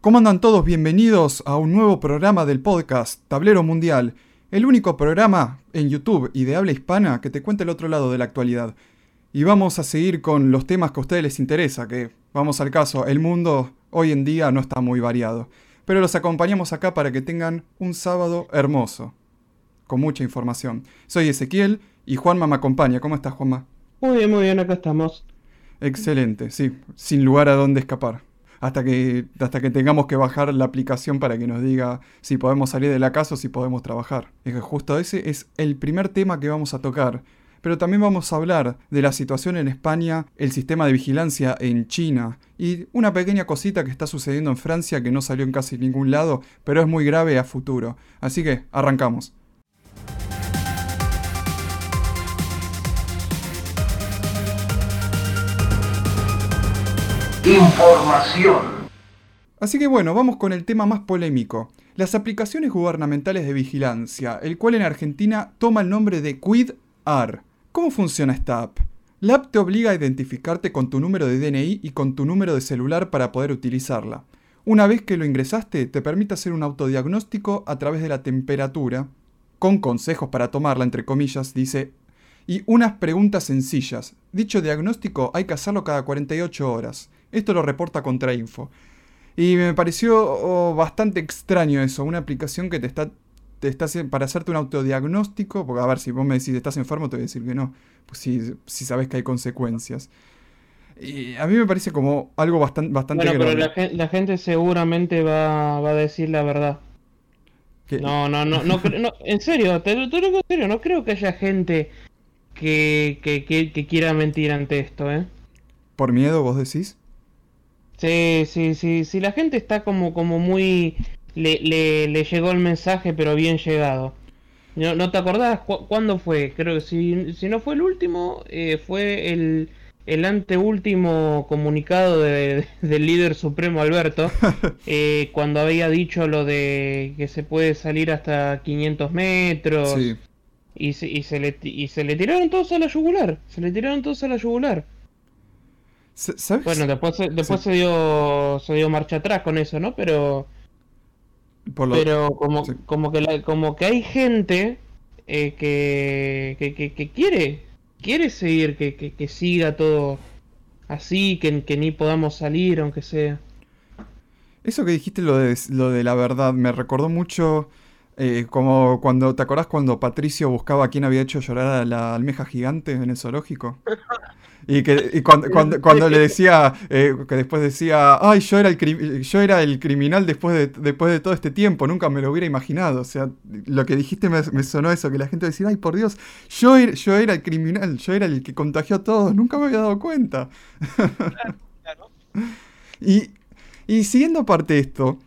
¿Cómo andan todos? Bienvenidos a un nuevo programa del podcast Tablero Mundial, el único programa en YouTube y de habla hispana que te cuenta el otro lado de la actualidad. Y vamos a seguir con los temas que a ustedes les interesa, que, vamos al caso, el mundo hoy en día no está muy variado. Pero los acompañamos acá para que tengan un sábado hermoso, con mucha información. Soy Ezequiel y Juanma me acompaña. ¿Cómo estás, Juanma? Muy bien, muy bien, acá estamos. Excelente, sí, sin lugar a dónde escapar hasta que, hasta que tengamos que bajar la aplicación para que nos diga si podemos salir de la casa o si podemos trabajar. Es que justo ese es el primer tema que vamos a tocar. Pero también vamos a hablar de la situación en España, el sistema de vigilancia en China y una pequeña cosita que está sucediendo en Francia que no salió en casi ningún lado, pero es muy grave a futuro. Así que arrancamos. Información. Así que bueno, vamos con el tema más polémico. Las aplicaciones gubernamentales de vigilancia, el cual en Argentina toma el nombre de QuidAR. ¿Cómo funciona esta app? La app te obliga a identificarte con tu número de DNI y con tu número de celular para poder utilizarla. Una vez que lo ingresaste, te permite hacer un autodiagnóstico a través de la temperatura, con consejos para tomarla, entre comillas, dice, y unas preguntas sencillas. Dicho diagnóstico hay que hacerlo cada 48 horas. Esto lo reporta Contrainfo. Y me pareció oh, bastante extraño eso, una aplicación que te está, te está para hacerte un autodiagnóstico, porque a ver, si vos me decís estás enfermo, te voy a decir que no, pues si, si sabes que hay consecuencias. Y a mí me parece como algo bastante, bastante bueno, pero la, gente seguramente va, a decir la verdad. No, no, no, no, en serio, te, te, lo digo en serio, no creo que haya gente que, que, que quiera mentir ante esto, ¿eh? ¿Por miedo, vos decís? Sí, sí, sí, sí, la gente está como, como muy... Le, le, llegó el mensaje, pero bien llegado. ¿No, no te acordás cuándo fue? Creo que si, si no fue el último, eh, fue el, el anteúltimo comunicado de, del líder supremo Alberto, eh, cuando había dicho lo de que se puede salir hasta 500 metros. Y, se, y, se le, y se le tiraron todos a la yugular. Se le tiraron todos a la yugular. Bueno, después, después se, dio, se dio marcha atrás con eso, ¿no? Pero. Pero como, como, que como que hay gente eh, que, que, que, quiere quiere seguir, que, que, siga todo así, que, que ni podamos salir, aunque sea. Eso que dijiste, lo de, lo de la verdad, me recordó mucho eh, como cuando, ¿te acordás cuando Patricio buscaba a quién había hecho llorar a la almeja gigante en el zoológico? Y, que, cuando, cuando, le decía, eh, que después decía, ay, yo era el, yo era el criminal después de, después de todo este tiempo, nunca me lo hubiera imaginado. O sea, lo que dijiste me, sonó eso, que la gente decía, ay, por Dios, yo, er, yo era el criminal, yo era el que contagió a todos, nunca me había dado cuenta. y, y siguiendo aparte esto,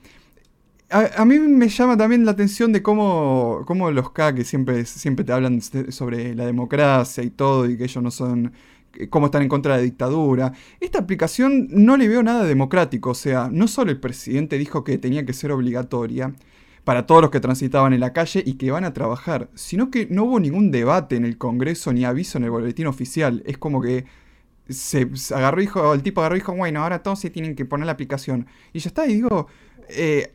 a, mí me llama también la atención de cómo, cómo los K, que siempre, siempre te hablan sobre la democracia y todo, y que ellos no son cómo están en contra de la dictadura. Esta aplicación no le veo nada democrático, o sea, no solo el presidente dijo que tenía que ser obligatoria para todos los que transitaban en la calle y que van a trabajar, sino que no hubo ningún debate en el Congreso ni aviso en el boletín oficial. Es como que se, agarró y dijo, el tipo agarró y dijo, bueno, ahora todos se tienen que poner la aplicación. Y ya está, y digo, eh,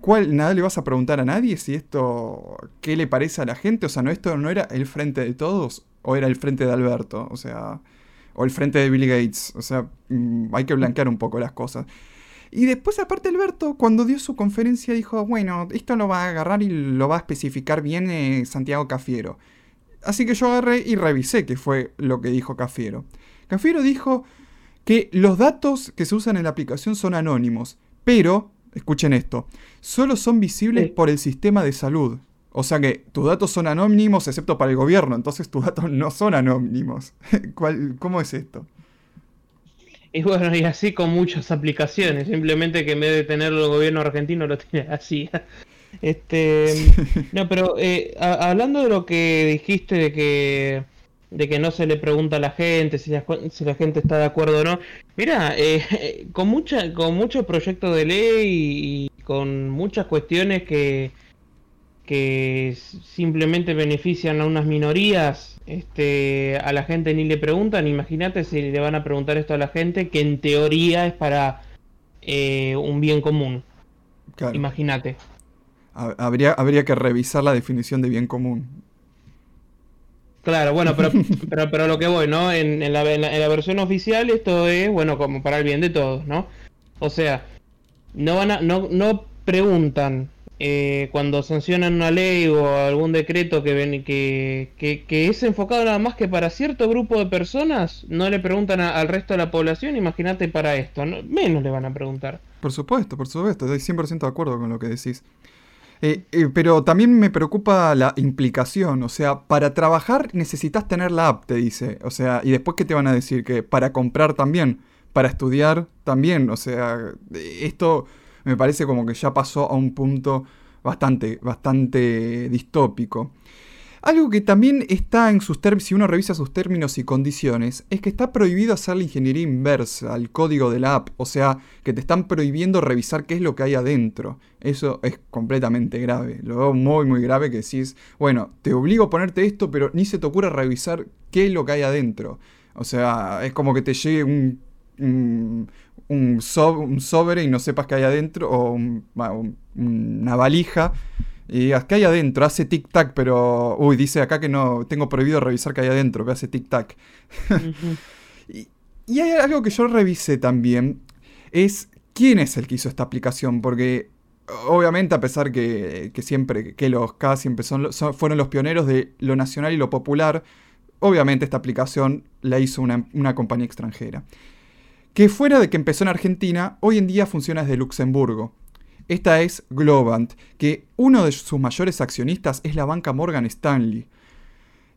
¿cuál, nada le vas a preguntar a nadie si esto, qué le parece a la gente? O sea, ¿no esto no era el frente de todos? O era el frente de Alberto, o sea, o el frente de Bill Gates, o sea, mm, hay que blanquear un poco las cosas. Y después, aparte, Alberto, cuando dio su conferencia, dijo, bueno, esto lo va a agarrar y lo va a especificar bien eh, Santiago Cafiero. Así que yo agarré y revisé qué fue lo que dijo Cafiero. Cafiero dijo que los datos que se usan en la aplicación son anónimos, pero, escuchen esto, solo son visibles por el sistema de salud. O sea que tus datos son anónimos excepto para el gobierno, entonces tus datos no son anónimos. ¿Cómo es esto? Y bueno, y así con muchas aplicaciones, simplemente que en vez de tenerlo el gobierno argentino lo tiene así. Este, no, pero eh, hablando de lo que dijiste de que de que no se le pregunta a la gente si la, si la gente está de acuerdo o no. Mira, eh, con mucha con muchos proyectos de ley y con muchas cuestiones que que simplemente benefician a unas minorías, este, a la gente ni le preguntan, imagínate si le van a preguntar esto a la gente, que en teoría es para, eh, un bien común. Imagínate. Habría, habría que revisar la definición de bien común. Claro, bueno, pero, pero, pero lo que voy, ¿no? En, la, en, la, versión oficial esto es, bueno, como para el bien de todos, ¿no? O sea, no van a, no, no preguntan eh, cuando sancionan una ley o algún decreto que, ven, que, que, es enfocado nada más que para cierto grupo de personas, no le preguntan al resto de la población, imagínate para esto, menos le van a preguntar. Por supuesto, por supuesto, estoy 100% de acuerdo con lo que decís. Eh, eh, pero también me preocupa la implicación, o sea, para trabajar necesitas tener la app, te dice, o sea, y después qué te van a decir que para comprar también, para estudiar también, o sea, esto me parece como que ya pasó a un punto bastante, bastante distópico. Algo que también está en sus términos, si uno revisa sus términos y condiciones, es que está prohibido hacer la ingeniería inversa al código de la app. O sea, que te están prohibiendo revisar qué es lo que hay adentro. Eso es completamente grave. Lo veo muy, muy grave que decís, bueno, te obligo a ponerte esto, pero ni se te ocurre revisar qué es lo que hay adentro. O sea, es como que te llegue un, un, sobre y no sepas qué hay adentro, o una valija, y digas, ¿qué hay adentro? Hace tic-tac, pero, uy, dice acá que no, tengo prohibido revisar qué hay adentro, que hace tic-tac. y, hay algo que yo revisé también, es quién es el que hizo esta aplicación, porque obviamente a pesar que, que siempre, que los K siempre son, fueron los pioneros de lo nacional y lo popular, obviamente esta aplicación la hizo una, una compañía extranjera que fuera de que empezó en Argentina, hoy en día funciona desde Luxemburgo. Esta es Globant, que uno de sus mayores accionistas es la banca Morgan Stanley.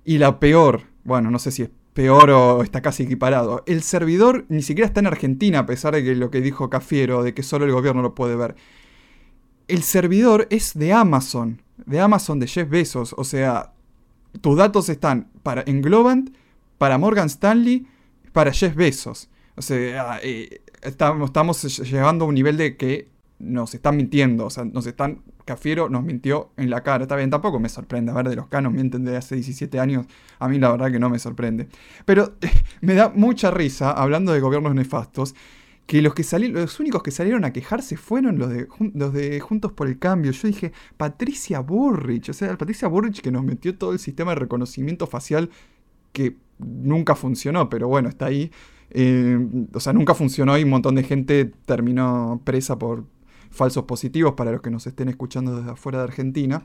Y la peor, bueno, no sé si es peor o está casi equiparado, el servidor ni siquiera está en Argentina, a pesar de que lo que dijo Cafiero, de que solo el gobierno lo puede ver. El servidor es de Amazon, de Amazon de Jeff Bezos, o sea, tus datos están para, en Globant, para Morgan Stanley, para Jeff Bezos. O sea, eh, estamos, estamos llegando a un nivel de que nos están mintiendo, o sea, nos están, Cafiero nos mintió en la cara, está bien, tampoco me sorprende, a ver, de los canos mienten de hace 17 años, a mí la verdad que no me sorprende. Pero me da mucha risa, hablando de gobiernos nefastos, que los, que los únicos que salieron a quejarse fueron los de, los de Juntos por el Cambio. Yo dije, Patricia Burrich, o sea, Patricia Burrich que nos metió todo el sistema de reconocimiento facial que nunca funcionó, pero bueno, está ahí. Eh, o sea, nunca funcionó y un montón de gente terminó presa por falsos positivos para los que nos estén escuchando desde afuera de Argentina.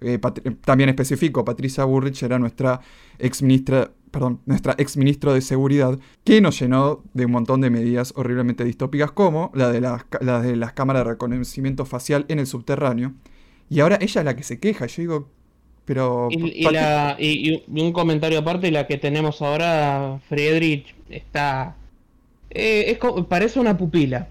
Eh, también especifico, Patricia Burrich era nuestra ex ministra, perdón, nuestra ex ministro de Seguridad, que nos llenó de un montón de medidas horriblemente distópicas, como la de las, la de las cámaras de reconocimiento facial en el subterráneo. Y ahora ella es la que se queja. Yo digo, pero. Y, un comentario aparte, la que tenemos ahora, Friedrich, está. Eh, es, parece una pupila.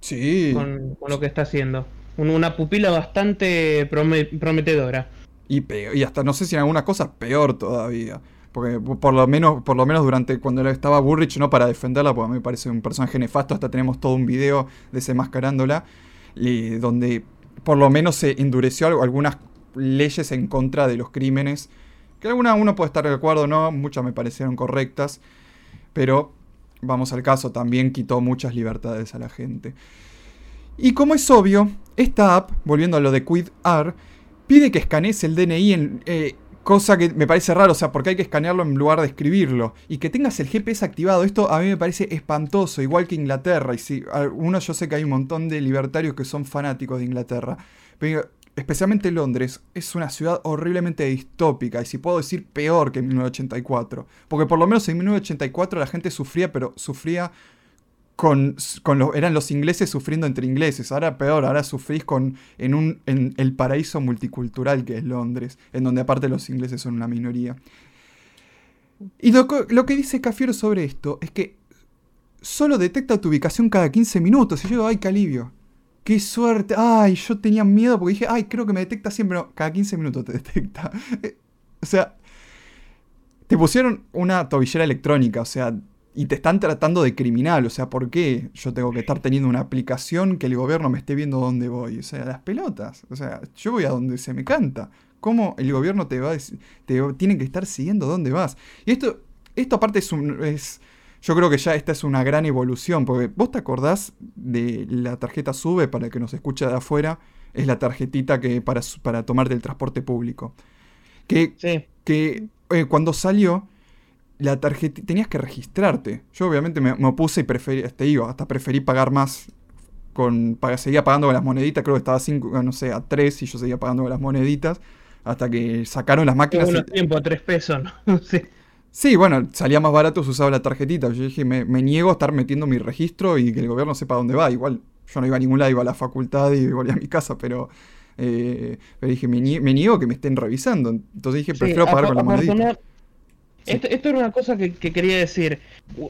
Sí. Con, lo que está haciendo. una pupila bastante prometedora. Y, y hasta no sé si en alguna cosa peor todavía. Porque por lo menos, por lo menos durante cuando estaba Burrich, no para defenderla, porque a mí me parece un personaje nefasto, hasta tenemos todo un video desenmascarándola, y donde por lo menos se endureció algunas leyes en contra de los crímenes, que alguna uno puede estar de acuerdo no, muchas me parecieron correctas, pero vamos al caso, también quitó muchas libertades a la gente. Y como es obvio, esta app, volviendo a lo de QuidAR, pide que escanees el DNI en... Eh, cosa que me parece raro, o sea, porque hay que escanearlo en lugar de escribirlo. Y que tengas el GPS activado, esto a mí me parece espantoso, igual que Inglaterra. Y si uno yo sé que hay un montón de libertarios que son fanáticos de Inglaterra. Pero especialmente Londres, es una ciudad horriblemente distópica, y si puedo decir peor que en 1984. Porque por lo menos en 1984 la gente sufría, pero sufría con, con los, eran los ingleses sufriendo entre ingleses. Ahora peor, ahora sufrís con, en, un, en el paraíso multicultural que es Londres, en donde aparte los ingleses son una minoría. Y lo, lo que dice Cafiero sobre esto es que solo detecta tu ubicación cada 15 minutos. Y yo ay, qué. ¡Qué suerte! ¡Ay! Yo tenía miedo porque dije, ¡ay! Creo que me detecta siempre. No, cada 15 minutos te detecta. o sea, te pusieron una tobillera electrónica, o sea, y te están tratando de criminal. O sea, ¿por qué yo tengo que estar teniendo una aplicación que el gobierno me esté viendo dónde voy? O sea, las pelotas. O sea, yo voy a donde se me canta. ¿Cómo el gobierno te va a te tiene que estar siguiendo dónde vas? Y esto, esto aparte es un. Es, yo creo que ya esta es una gran evolución, porque vos te acordás de la tarjeta SUBE, para el que nos escucha de afuera, es la tarjetita que para, para tomarte el transporte público. Que, que eh, cuando salió, la tarjeta tenías que registrarte. Yo obviamente me, opuse y preferí, te digo, hasta preferí pagar más con, seguía pagando con las moneditas, creo que estaba a 5, no sé, a 3 y yo seguía pagando con las moneditas, hasta que sacaron las máquinas. Bueno, tiempo a 3 pesos, ¿no? sí. Sí, bueno, salía más barato si usaba la tarjetita. Yo dije, me, niego a estar metiendo mi registro y que el gobierno sepa dónde va. Igual, yo no iba a ningún lado, iba a la facultad y volvía a mi casa, pero, eh, pero dije, me, niego que me estén revisando. Entonces dije, prefiero pagar con la monedita. Esto, esto, era una cosa que, quería decir.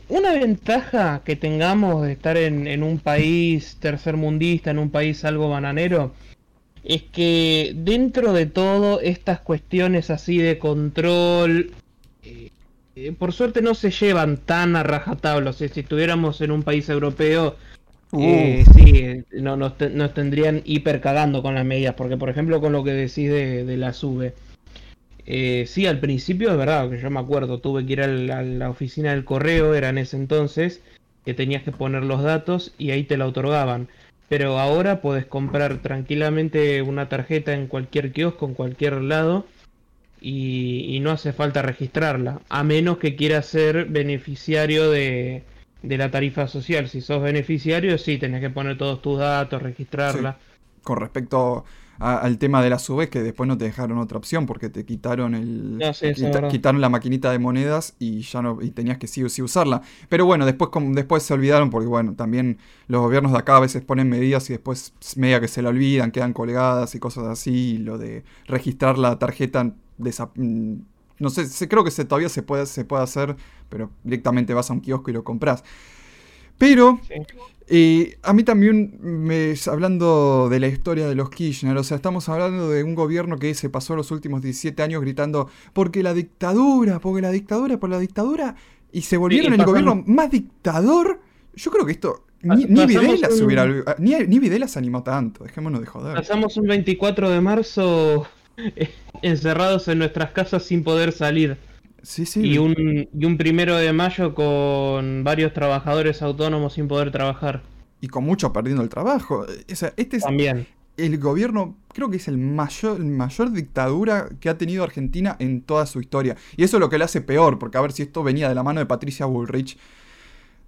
Una ventaja que tengamos de estar en, un país tercermundista, en un país algo bananero, es que dentro de todo estas cuestiones así de control eh, por suerte no se llevan tan a rajatabla. si estuviéramos en un país europeo, eh, sí, no, nos, tendrían hiper cagando con las medidas. Porque, por ejemplo, con lo que decís de, la SUBE. Eh, sí, al principio es verdad, que yo me acuerdo, tuve que ir a la, oficina del correo, era en ese entonces, que tenías que poner los datos y ahí te la otorgaban. Pero ahora puedes comprar tranquilamente una tarjeta en cualquier kiosco, en cualquier lado, y, no hace falta registrarla, a menos que quieras ser beneficiario de, la tarifa social. Si sos beneficiario, sí, tenés que poner todos tus datos, registrarla. Con respecto al tema de la SUBE, que después no te dejaron otra opción porque te quitaron el quitaron la maquinita de monedas y ya no y tenías que sí o sí usarla. Pero bueno, después después se olvidaron porque bueno, también los gobiernos de acá a veces ponen medidas y después media que se la olvidan, quedan colgadas y cosas así, y lo de registrar la tarjeta no sé, creo que se, todavía se puede, se puede hacer, pero directamente vas a un kiosco y lo compras. Pero eh, a mí también, me, hablando de la historia de los Kirchner, o sea, estamos hablando de un gobierno que se pasó los últimos 17 años gritando, porque la dictadura, porque la dictadura, por la dictadura, y se volvieron el gobierno más dictador. Yo creo que esto, ni, ni Videla se hubiera, ni, ni Videla se animó tanto, dejémonos de joder. Pasamos un 24 de marzo encerrados en nuestras casas sin poder salir. Sí, sí. Y un, y un primero de mayo con varios trabajadores autónomos sin poder trabajar. Y con muchos perdiendo el trabajo. este es También. el gobierno, creo que es el mayor, mayor dictadura que ha tenido Argentina en toda su historia. Y eso es lo que le hace peor, porque a ver si esto venía de la mano de Patricia Bullrich.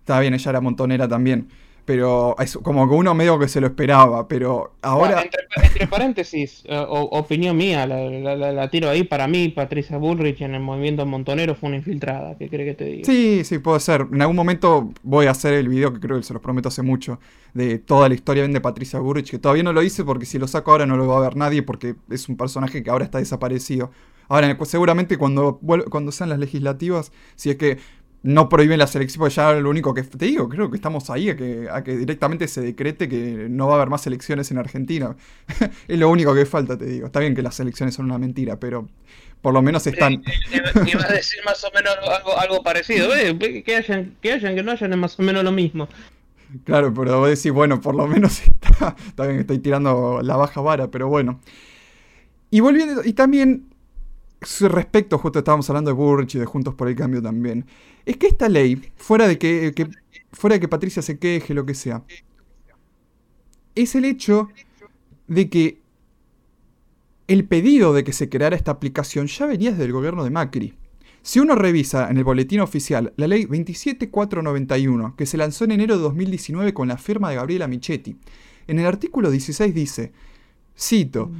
Está bien, ella era montonera también pero es como que uno medio que se lo esperaba, pero ahora... entre, paréntesis, eh, opinión mía, la, tiro ahí, para mí Patricia Bullrich en el movimiento montonero fue una infiltrada, ¿qué cree que te diga? Sí, sí, puede ser. En algún momento voy a hacer el video, que creo que se los prometo hace mucho, de toda la historia de Patricia Bullrich, que todavía no lo hice porque si lo saco ahora no lo va a ver nadie porque es un personaje que ahora está desaparecido. Ahora, seguramente cuando, cuando sean las legislativas, si es que no prohíben la selección, porque ya lo único que te digo, creo que estamos ahí a que, a que directamente se decrete que no va a haber más elecciones en Argentina. es lo único que falta, te digo. Está bien que las elecciones son una mentira, pero por lo menos están. Eh, eh, iba a decir más o menos algo, parecido. que, hayan, que hayan, que no hayan, es más o menos lo mismo. Claro, pero vos decís, bueno, por lo menos está, está bien, estoy tirando la baja vara, pero bueno. Y volviendo, y también respecto, justo estábamos hablando de Burrich y de Juntos por el Cambio también, es que esta ley, fuera de que, fuera de que Patricia se queje, lo que sea, es el hecho de que el pedido de que se creara esta aplicación ya venía desde el gobierno de Macri. Si uno revisa en el boletín oficial la ley 27491, que se lanzó en enero de 2019 con la firma de Gabriela Michetti, en el artículo 16 dice, cito,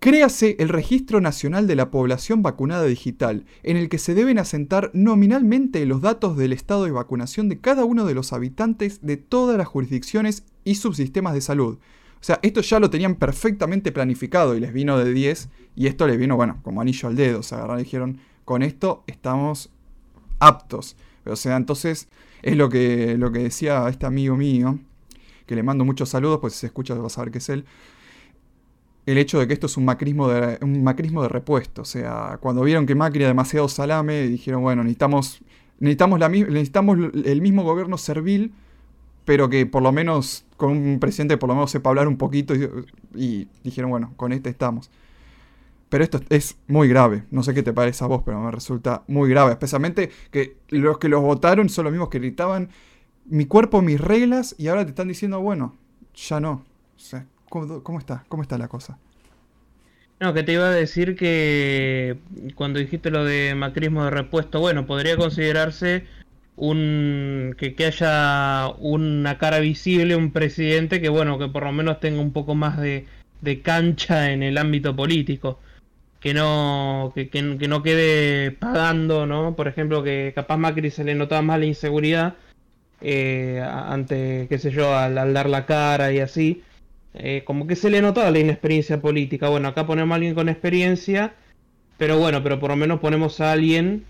Créase el Registro Nacional de la Población Vacunada Digital, en el que se deben asentar nominalmente los datos del estado de vacunación de cada uno de los habitantes de todas las jurisdicciones y subsistemas de salud. O sea, esto ya lo tenían perfectamente planificado y les vino de 10 y esto les vino, bueno, como anillo al dedo. O sea, agarraron y dijeron, con esto estamos aptos. O sea, entonces es lo que, lo que decía este amigo mío, que le mando muchos saludos, pues si se escucha vas a saber que es él el hecho de que esto es un macrismo de, un macrismo de repuesto. O sea, cuando vieron que Macri era demasiado salame, dijeron, bueno, necesitamos, necesitamos, la, necesitamos el mismo gobierno servil, pero que por lo menos con un presidente por lo menos sepa hablar un poquito y, dijeron, bueno, con este estamos. Pero esto es muy grave. No sé qué te parece a vos, pero me resulta muy grave. Especialmente que los que los votaron son los mismos que gritaban mi cuerpo, mis reglas, y ahora te están diciendo, bueno, ya no. ¿Cómo, está? ¿Cómo está la cosa? No, que te iba a decir que cuando dijiste lo de macrismo de repuesto, bueno, podría considerarse un que, que, haya una cara visible, un presidente que bueno, que por lo menos tenga un poco más de, de cancha en el ámbito político. Que no, que, que, no quede pagando, ¿no? Por ejemplo, que capaz Macri se le notaba más la inseguridad eh, ante, qué sé yo, al, dar la cara y así. Eh, como que se le notaba la inexperiencia política. Bueno, acá ponemos a alguien con experiencia, pero bueno, pero por lo menos ponemos a alguien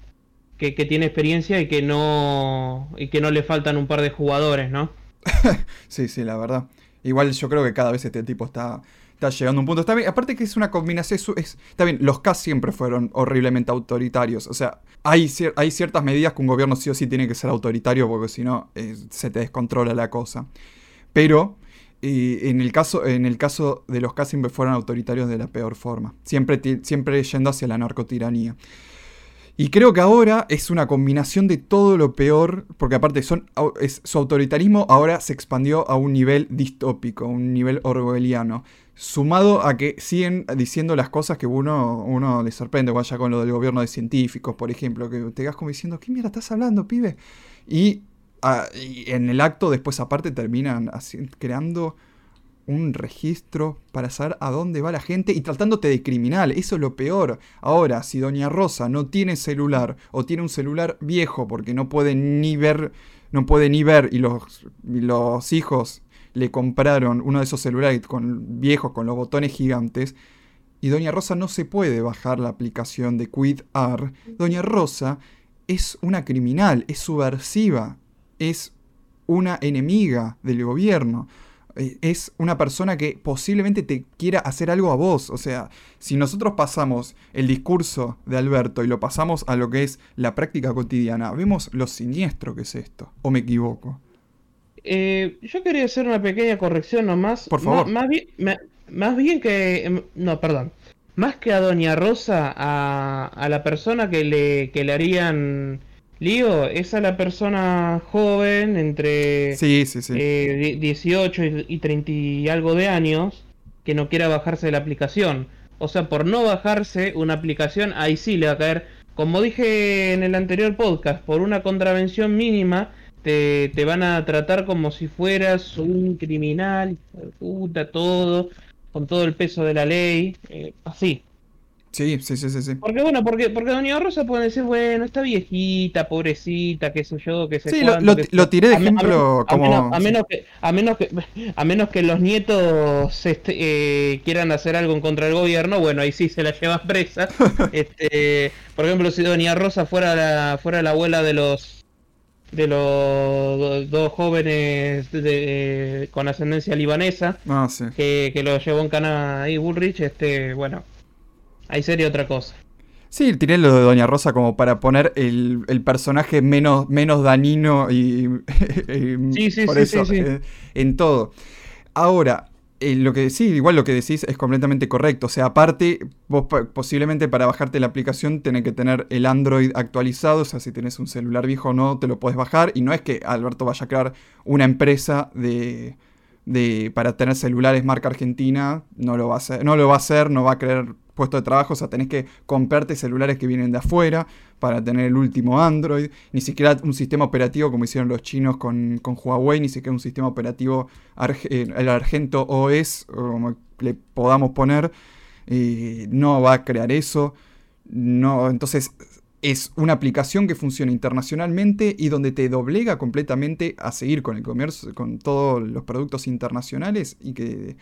que, tiene experiencia y que no y que no le faltan un par de jugadores, ¿no? sí, sí, la verdad. Igual yo creo que cada vez este tipo está, está llegando a un punto. Está bien, aparte que es una combinación. Es, está bien, los K siempre fueron horriblemente autoritarios. O sea, hay, hay ciertas medidas que un gobierno sí o sí tiene que ser autoritario porque si no eh, se te descontrola la cosa. Pero en, el caso, en el caso de los K siempre fueron autoritarios de la peor forma. Siempre, siempre yendo hacia la narcotiranía. Y creo que ahora es una combinación de todo lo peor, porque aparte son, su autoritarismo ahora se expandió a un nivel distópico, un nivel orwelliano, sumado a que siguen diciendo las cosas que uno, uno le sorprende, vaya con lo del gobierno de científicos, por ejemplo, que te quedas como diciendo, ¿qué mierda estás hablando, pibe? Y, ah, en el acto después aparte terminan creando un registro para saber a dónde va la gente y tratándote de criminal. Eso es lo peor. Ahora, si Doña Rosa no tiene celular o tiene un celular viejo porque no puede ni ver, no puede ni ver y los, hijos le compraron uno de esos celulares con, viejos con los botones gigantes y Doña Rosa no se puede bajar la aplicación de QuidAr, Doña Rosa es una criminal, es subversiva, es una enemiga del gobierno. Eh, es una persona que posiblemente te quiera hacer algo a vos. O sea, si nosotros pasamos el discurso de Alberto y lo pasamos a lo que es la práctica cotidiana, vemos lo siniestro que es esto. ¿O me equivoco? Eh, yo quería hacer una pequeña corrección nomás. Por favor. más, bien, más bien que... Em, no, perdón. Más que a Doña Rosa, a, a la persona que le, que le harían Lío, es a la persona joven entre sí, sí, sí. 18 eh, y 30 y algo de años que no quiera bajarse de la aplicación. O sea, por no bajarse una aplicación, ahí sí le va a caer, como dije en el anterior podcast, por una contravención mínima, te, te van a tratar como si fueras un criminal, puta, todo, con todo el peso de la ley, eh, así. Sí, sí, sí, sí, sí. Porque bueno, porque, porque Doña Rosa puede decir, bueno, está viejita, pobrecita, qué sé yo, qué sé Sí, lo, tiré de ejemplo a, como... A menos, que, a menos que, a menos que los nietos este, eh, quieran hacer algo en contra del gobierno, bueno, ahí sí se la lleva presa. este, por ejemplo, si Doña Rosa fuera la, fuera la abuela de los de los dos jóvenes con ascendencia libanesa ah, sí. que, que lo llevó en cana ahí Bullrich, este, bueno, Ahí sería otra cosa. Sí, tiré lo de Doña Rosa como para poner el, personaje menos, menos dañino y, sí, sí, por eso, eh, en todo. Ahora, eh, lo que sí, igual lo que decís es completamente correcto. O sea, aparte, vos posiblemente para bajarte la aplicación tenés que tener el Android actualizado. O sea, si tenés un celular viejo o no, te lo puedes bajar. Y no es que Alberto vaya a crear una empresa de, de para tener celulares marca argentina. No lo va a hacer, no lo va a hacer, no va a creer puesto de trabajo, o sea, tenés que comprarte celulares que vienen de afuera para tener el último Android, ni siquiera un sistema operativo como hicieron los chinos con, Huawei, ni siquiera un sistema operativo, eh, el Argento OS, como le podamos poner, eh, no va a crear eso. No, entonces es una aplicación que funciona internacionalmente y donde te doblega completamente a seguir con el comercio, con todos los productos internacionales y que,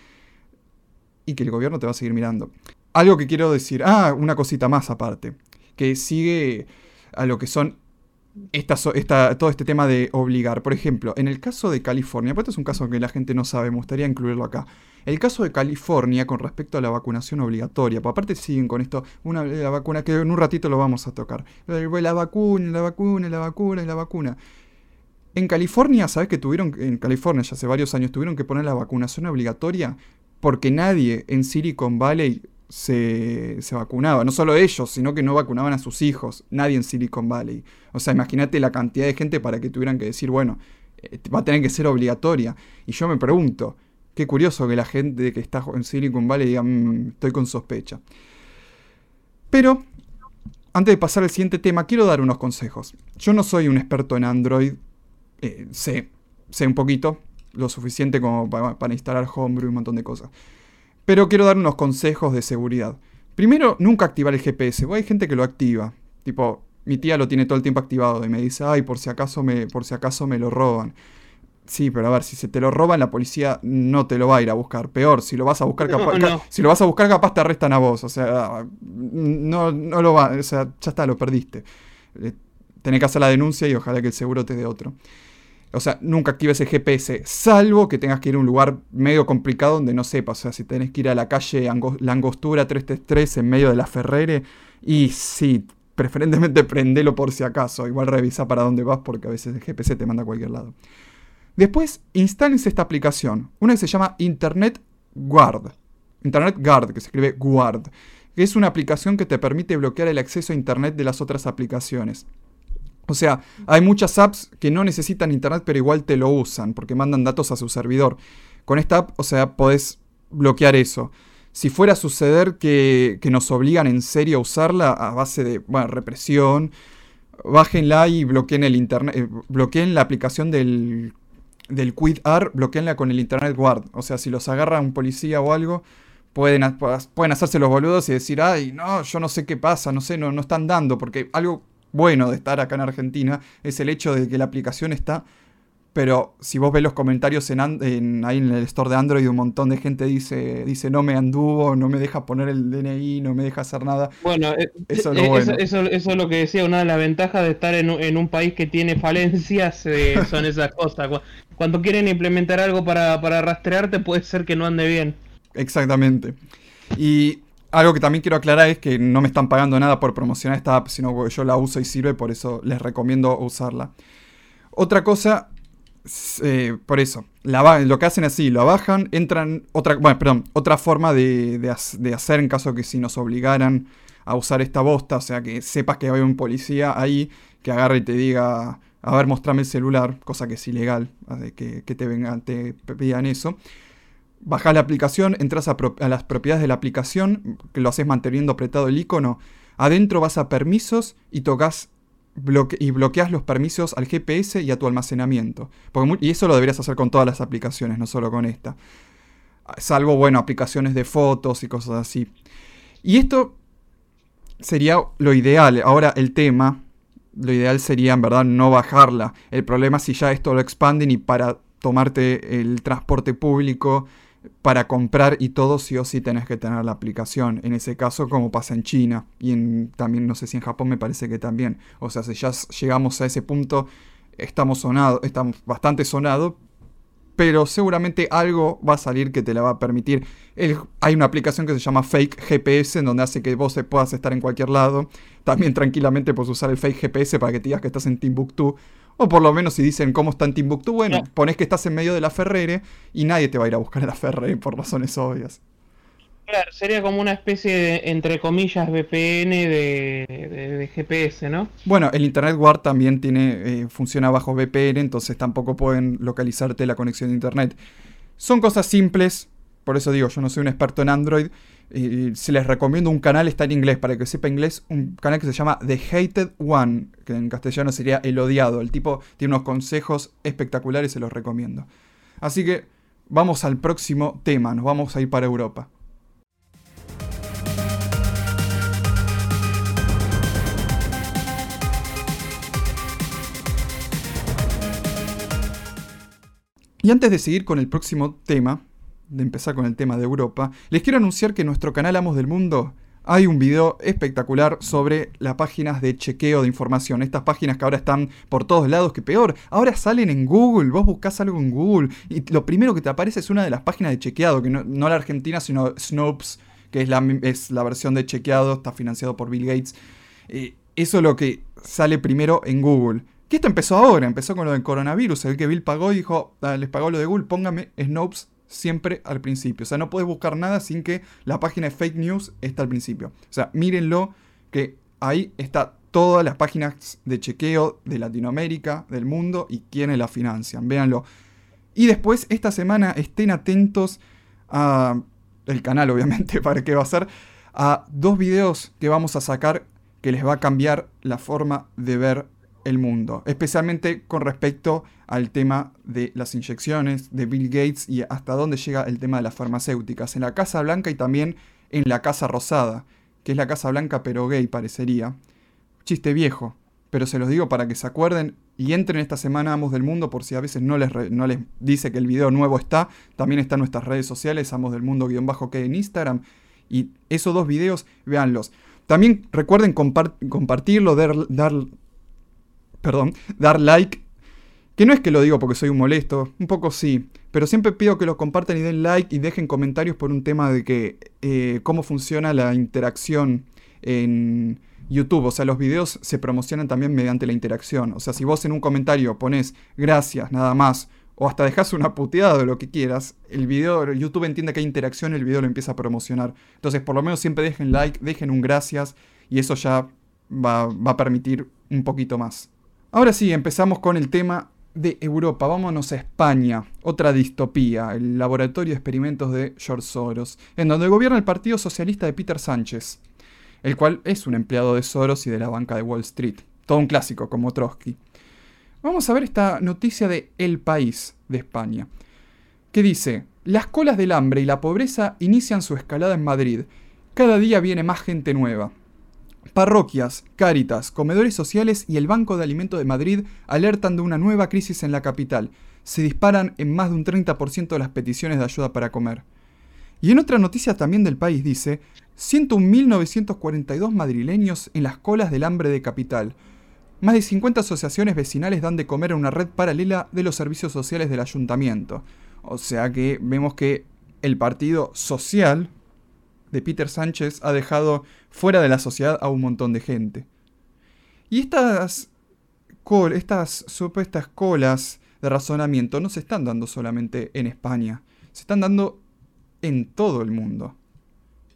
y que el gobierno te va a seguir mirando algo que quiero decir. Ah, una cosita más aparte. Que sigue a lo que son esta, todo este tema de obligar. Por ejemplo, en el caso de California, pues es un caso que la gente no sabe, me gustaría incluirlo acá. El caso de California con respecto a la vacunación obligatoria, pues aparte siguen con esto, una, la vacuna que en un ratito lo vamos a tocar. La vacuna, la vacuna, la vacuna la vacuna. En California, ¿sabes que tuvieron, en California ya hace varios años tuvieron que poner la vacunación obligatoria? Porque nadie en Silicon Valley se, vacunaba. No solo ellos, sino que no vacunaban a sus hijos. Nadie en Silicon Valley. O sea, imagínate la cantidad de gente para que tuvieran que decir, bueno, eh, va a tener que ser obligatoria. Y yo me pregunto, qué curioso que la gente que está en Silicon Valley diga, mm, estoy con sospecha. Pero, antes de pasar al siguiente tema, quiero dar unos consejos. Yo no soy un experto en Android. Eh, sé, sé un poquito, lo suficiente como para, para instalar Homebrew y un montón de cosas. Pero quiero dar unos consejos de seguridad. Primero, nunca activar el GPS. hay gente que lo activa. Tipo, mi tía lo tiene todo el tiempo activado y me dice, ay, por si acaso me, por si acaso me lo roban. Sí, pero a ver, si se te lo roban, la policía no te lo va a ir a buscar. Peor, si lo vas a buscar capaz, si lo vas a buscar, capaz te arrestan a vos. O sea, no, no lo va, o sea, ya está, lo perdiste. Eh, tenés que hacer la denuncia y ojalá que el seguro te dé otro. O sea, nunca actives el GPS, salvo que tengas que ir a un lugar medio complicado donde no sepas. O sea, si tenés que ir a la calle La Angostura 333 en medio de la Ferrere, y sí, preferentemente prendelo por si acaso. Igual revisa para dónde vas porque a veces el GPS te manda a cualquier lado. Después, instálense esta aplicación, una que se llama Internet Guard. Internet Guard, que se escribe Guard, es una aplicación que te permite bloquear el acceso a Internet de las otras aplicaciones. O sea, hay muchas apps que no necesitan internet pero igual te lo usan porque mandan datos a su servidor. Con esta app, o sea, podés bloquear eso. Si fuera a suceder que, nos obligan en serio a usarla a base de represión, bájenla y bloqueen el internet, eh, bloqueen la aplicación del, del QuidR, bloqueenla con el Internet Guard. O sea, si los agarra un policía o algo, pueden, pueden hacerse los boludos y decir, ay, no, yo no sé qué pasa, no sé, no, no están dando, porque algo bueno de estar acá en Argentina es el hecho de que la aplicación está, pero si vos ves los comentarios en, ahí en el store de Android, un montón de gente dice, dice no me anduvo, no me deja poner el DNI, no me deja hacer nada. Bueno, eh, eso, es lo eh, Eso, es lo que decía, una de las ventajas de estar en, un país que tiene falencias eh, son esas cosas. Cuando quieren implementar algo para, para rastrearte, puede ser que no ande bien. Exactamente. Y algo que también quiero aclarar es que no me están pagando nada por promocionar esta app, sino que yo la uso y sirve, por eso les recomiendo usarla. Otra cosa, eh, por eso, lo que hacen así, lo bajan, entran, otra, bueno, perdón, otra forma de, hacer en caso que si nos obligaran a usar esta bosta, o sea, que sepas que hay un policía ahí que agarre y te diga, a ver, mostrame el celular, cosa que es ilegal, que, que te vengan, te pidan eso. Bajás la aplicación, entras a, las propiedades de la aplicación, que lo haces manteniendo apretado el icono. Adentro vas a permisos y tocas y bloqueas los permisos al GPS y a tu almacenamiento. y eso lo deberías hacer con todas las aplicaciones, no solo con esta. Salvo, bueno, aplicaciones de fotos y cosas así. Y esto sería lo ideal. Ahora el tema, lo ideal sería en verdad no bajarla. El problema es si ya esto lo expanden y para tomarte el transporte público para comprar y todo sí o sí tenés que tener la aplicación. En ese caso, como pasa en China y en, también no sé si en Japón me parece que también. O sea, si ya llegamos a ese punto, estamos sonados, estamos bastante sonados, pero seguramente algo va a salir que te la va a permitir. hay una aplicación que se llama Fake GPS, en donde hace que vos puedas estar en cualquier lado. También tranquilamente puedes usar el Fake GPS para que te digas que estás en Timbuktu o por lo menos si dicen cómo está en Timbuktu, bueno, pones que estás en medio de la Ferrere y nadie te va a ir a buscar a la Ferrere por razones obvias. Claro, sería como una especie de, entre comillas, VPN de, GPS, ¿no? Bueno, el Internet Guard también tiene, eh, funciona bajo VPN, entonces tampoco pueden localizarte la conexión de Internet. Son cosas simples, por eso digo, yo no soy un experto en Android, se les recomiendo un canal, está en inglés, para que sepa inglés, un canal que se llama The Hated One, que en castellano sería El Odiado. El tipo tiene unos consejos espectaculares, se los recomiendo. Así que vamos al próximo tema, nos vamos a ir para Europa. Y antes de seguir con el próximo tema, de empezar con el tema de Europa, les quiero anunciar que en nuestro canal Amos del Mundo hay un video espectacular sobre las páginas de chequeo de información. Estas páginas que ahora están por todos lados, que peor, ahora salen en Google. Vos buscás algo en Google y lo primero que te aparece es una de las páginas de chequeado, que no, la argentina, sino Snopes, que es la, versión de chequeado, está financiado por Bill Gates. Eh, eso es lo que sale primero en Google. Que esto empezó ahora, empezó con lo del coronavirus. El que Bill pagó y dijo, ah, les pagó lo de Google, póngame Snopes siempre al principio. O sea, no puedes buscar nada sin que la página de fake news esté al principio. O sea, mírenlo, que ahí está todas las páginas de chequeo de Latinoamérica, del mundo y quienes la financian. Véanlo. Y después, esta semana, estén atentos a el canal, obviamente, para qué va a ser, a dos videos que vamos a sacar que les va a cambiar la forma de ver el mundo, especialmente con respecto al tema de las inyecciones, de Bill Gates y hasta dónde llega el tema de las farmacéuticas, en la Casa Blanca y también en la Casa Rosada, que es la Casa Blanca pero gay parecería. Chiste viejo, pero se los digo para que se acuerden y entren esta semana Amos del Mundo por si a veces no les, no les dice que el video nuevo está, también está en nuestras redes sociales, Amos del Mundo-que en Instagram, y esos dos videos, véanlos. También recuerden compartirlo, dar, perdón, dar like. Que no es que lo digo porque soy un molesto, un poco sí, pero siempre pido que lo compartan y den like y dejen comentarios por un tema de que eh, cómo funciona la interacción en YouTube. O sea, los videos se promocionan también mediante la interacción. O sea, si vos en un comentario pones gracias, nada más, o hasta dejas una puteada de lo que quieras, el video, YouTube entiende que hay interacción el video lo empieza a promocionar. Entonces, por lo menos siempre dejen like, dejen un gracias y eso ya va, a permitir un poquito más. Ahora sí, empezamos con el tema de Europa. Vámonos a España, otra distopía, el laboratorio de experimentos de George Soros, en donde gobierna el Partido Socialista de Peter Sánchez, el cual es un empleado de Soros y de la banca de Wall Street. Todo un clásico como Trotsky. Vamos a ver esta noticia de El País de España, que dice, las colas del hambre y la pobreza inician su escalada en Madrid. Cada día viene más gente nueva. Parroquias, cáritas, comedores sociales y el Banco de Alimentos de Madrid alertan de una nueva crisis en la capital. Se disparan en más de un 30% de las peticiones de ayuda para comer. Y en otra noticia también del país dice, 101.942 madrileños en las colas del hambre de capital. Más de 50 asociaciones vecinales dan de comer a una red paralela de los servicios sociales del ayuntamiento. O sea que vemos que el partido social de Peter Sánchez ha dejado fuera de la sociedad a un montón de gente. Y estas, estas supuestas colas de razonamiento no se están dando solamente en España, se están dando en todo el mundo.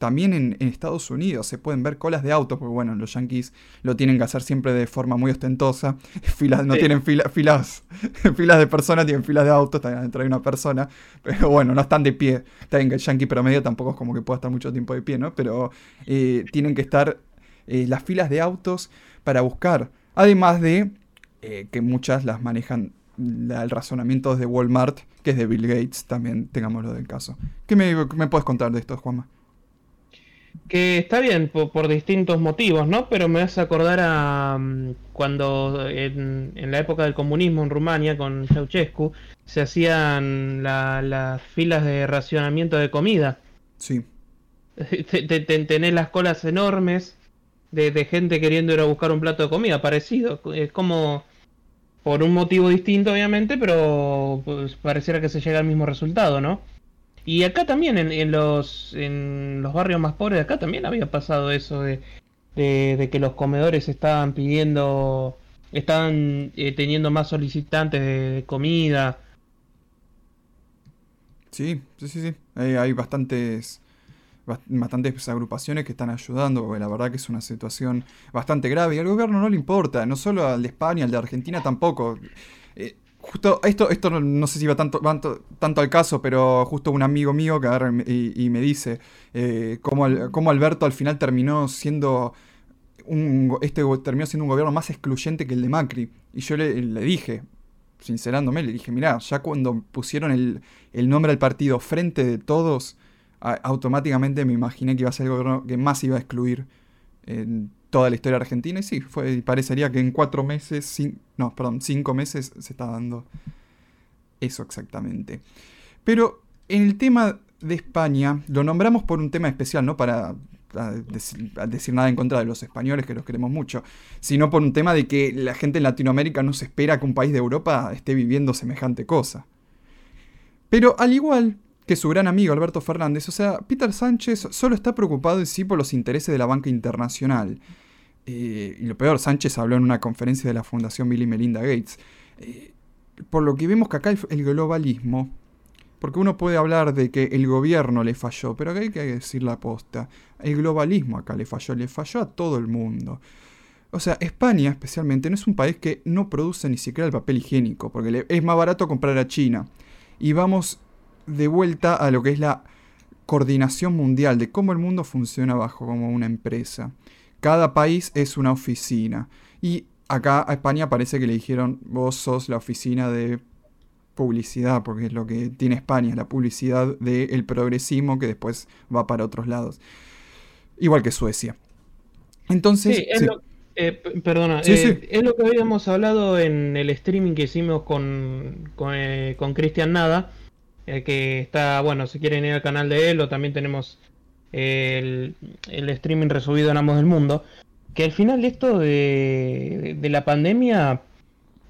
También en, Estados Unidos se pueden ver colas de autos, porque bueno, los yankees lo tienen que hacer siempre de forma muy ostentosa. Filas, no tienen filas, filas de personas, tienen filas de autos, también dentro hay una persona. Pero bueno, no están de pie. También que el yankee promedio tampoco es como que pueda estar mucho tiempo de pie, ¿no? Pero eh, tienen que estar eh, las filas de autos para buscar. Además de eh, que muchas las manejan el razonamiento de Walmart, que es de Bill Gates, también tengámoslo del caso. ¿Qué me, me puedes contar de esto, Juanma? Que está bien por, distintos motivos, ¿no? Pero me hace acordar a mm, cuando en, la época del comunismo en Rumania con Ceausescu se hacían las filas de racionamiento de comida. Sí. tenés las colas enormes de, gente queriendo ir a buscar un plato de comida, parecido. Es como por un motivo distinto, obviamente, pero pues, pareciera que se llega al mismo resultado, ¿no? Y acá también, en, los, en los barrios más pobres de acá también había pasado eso de, de, que los comedores estaban pidiendo, estaban eh, teniendo más solicitantes de, comida. Sí, sí, sí, sí. Hay, bastantes, bastantes agrupaciones que están ayudando, porque la verdad que es una situación bastante grave y al gobierno no le importa, no solo al de España, al de Argentina tampoco. Justo, esto, esto no, sé si va tanto, al caso, pero justo un amigo mío que agarra y, me dice eh, cómo, Alberto al final terminó siendo un, este terminó siendo un gobierno más excluyente que el de Macri. Y yo le, dije, sincerándome, le dije, mirá, ya cuando pusieron el, nombre al partido frente de todos, automáticamente me imaginé que iba a ser el gobierno que más iba a excluir toda la historia argentina. Y sí, parecería que en cuatro meses, no, perdón, cinco meses se está dando eso exactamente. Pero en el tema de España, lo nombramos por un tema especial, no para decir, nada en contra de los españoles, que los queremos mucho, sino por un tema de que la gente en Latinoamérica no se espera que un país de Europa esté viviendo semejante cosa. Pero al igual que su gran amigo Alberto Fernández, o sea, Peter Sánchez solo está preocupado en sí por los intereses de la banca internacional. Eh, y lo peor, Sánchez habló en una conferencia de la Fundación Bill y Melinda Gates. Eh, por lo que vemos que acá el, globalismo Porque uno puede hablar de que el gobierno le falló, pero acá hay que decir la posta. El globalismo acá le falló, le falló a todo el mundo. O sea, España especialmente no es un país que no produce ni siquiera el papel higiénico, porque es más barato comprar a China. Y vamos de vuelta a lo que es la coordinación mundial, de cómo el mundo funciona bajo como una empresa. Cada país es una oficina. Y acá a España parece que le dijeron, vos sos la oficina de publicidad, porque es lo que tiene España, la publicidad del progresismo que después va para otros lados. Igual que Suecia. Entonces... Sí, es Lo, eh, perdona, eh, es lo que habíamos hablado en el streaming que hicimos con, con, eh, Cristian Nada, que está, bueno, si quieren ir al canal de él, o también tenemos el, el streaming resubido en ambos del mundo, que al final esto de, de la pandemia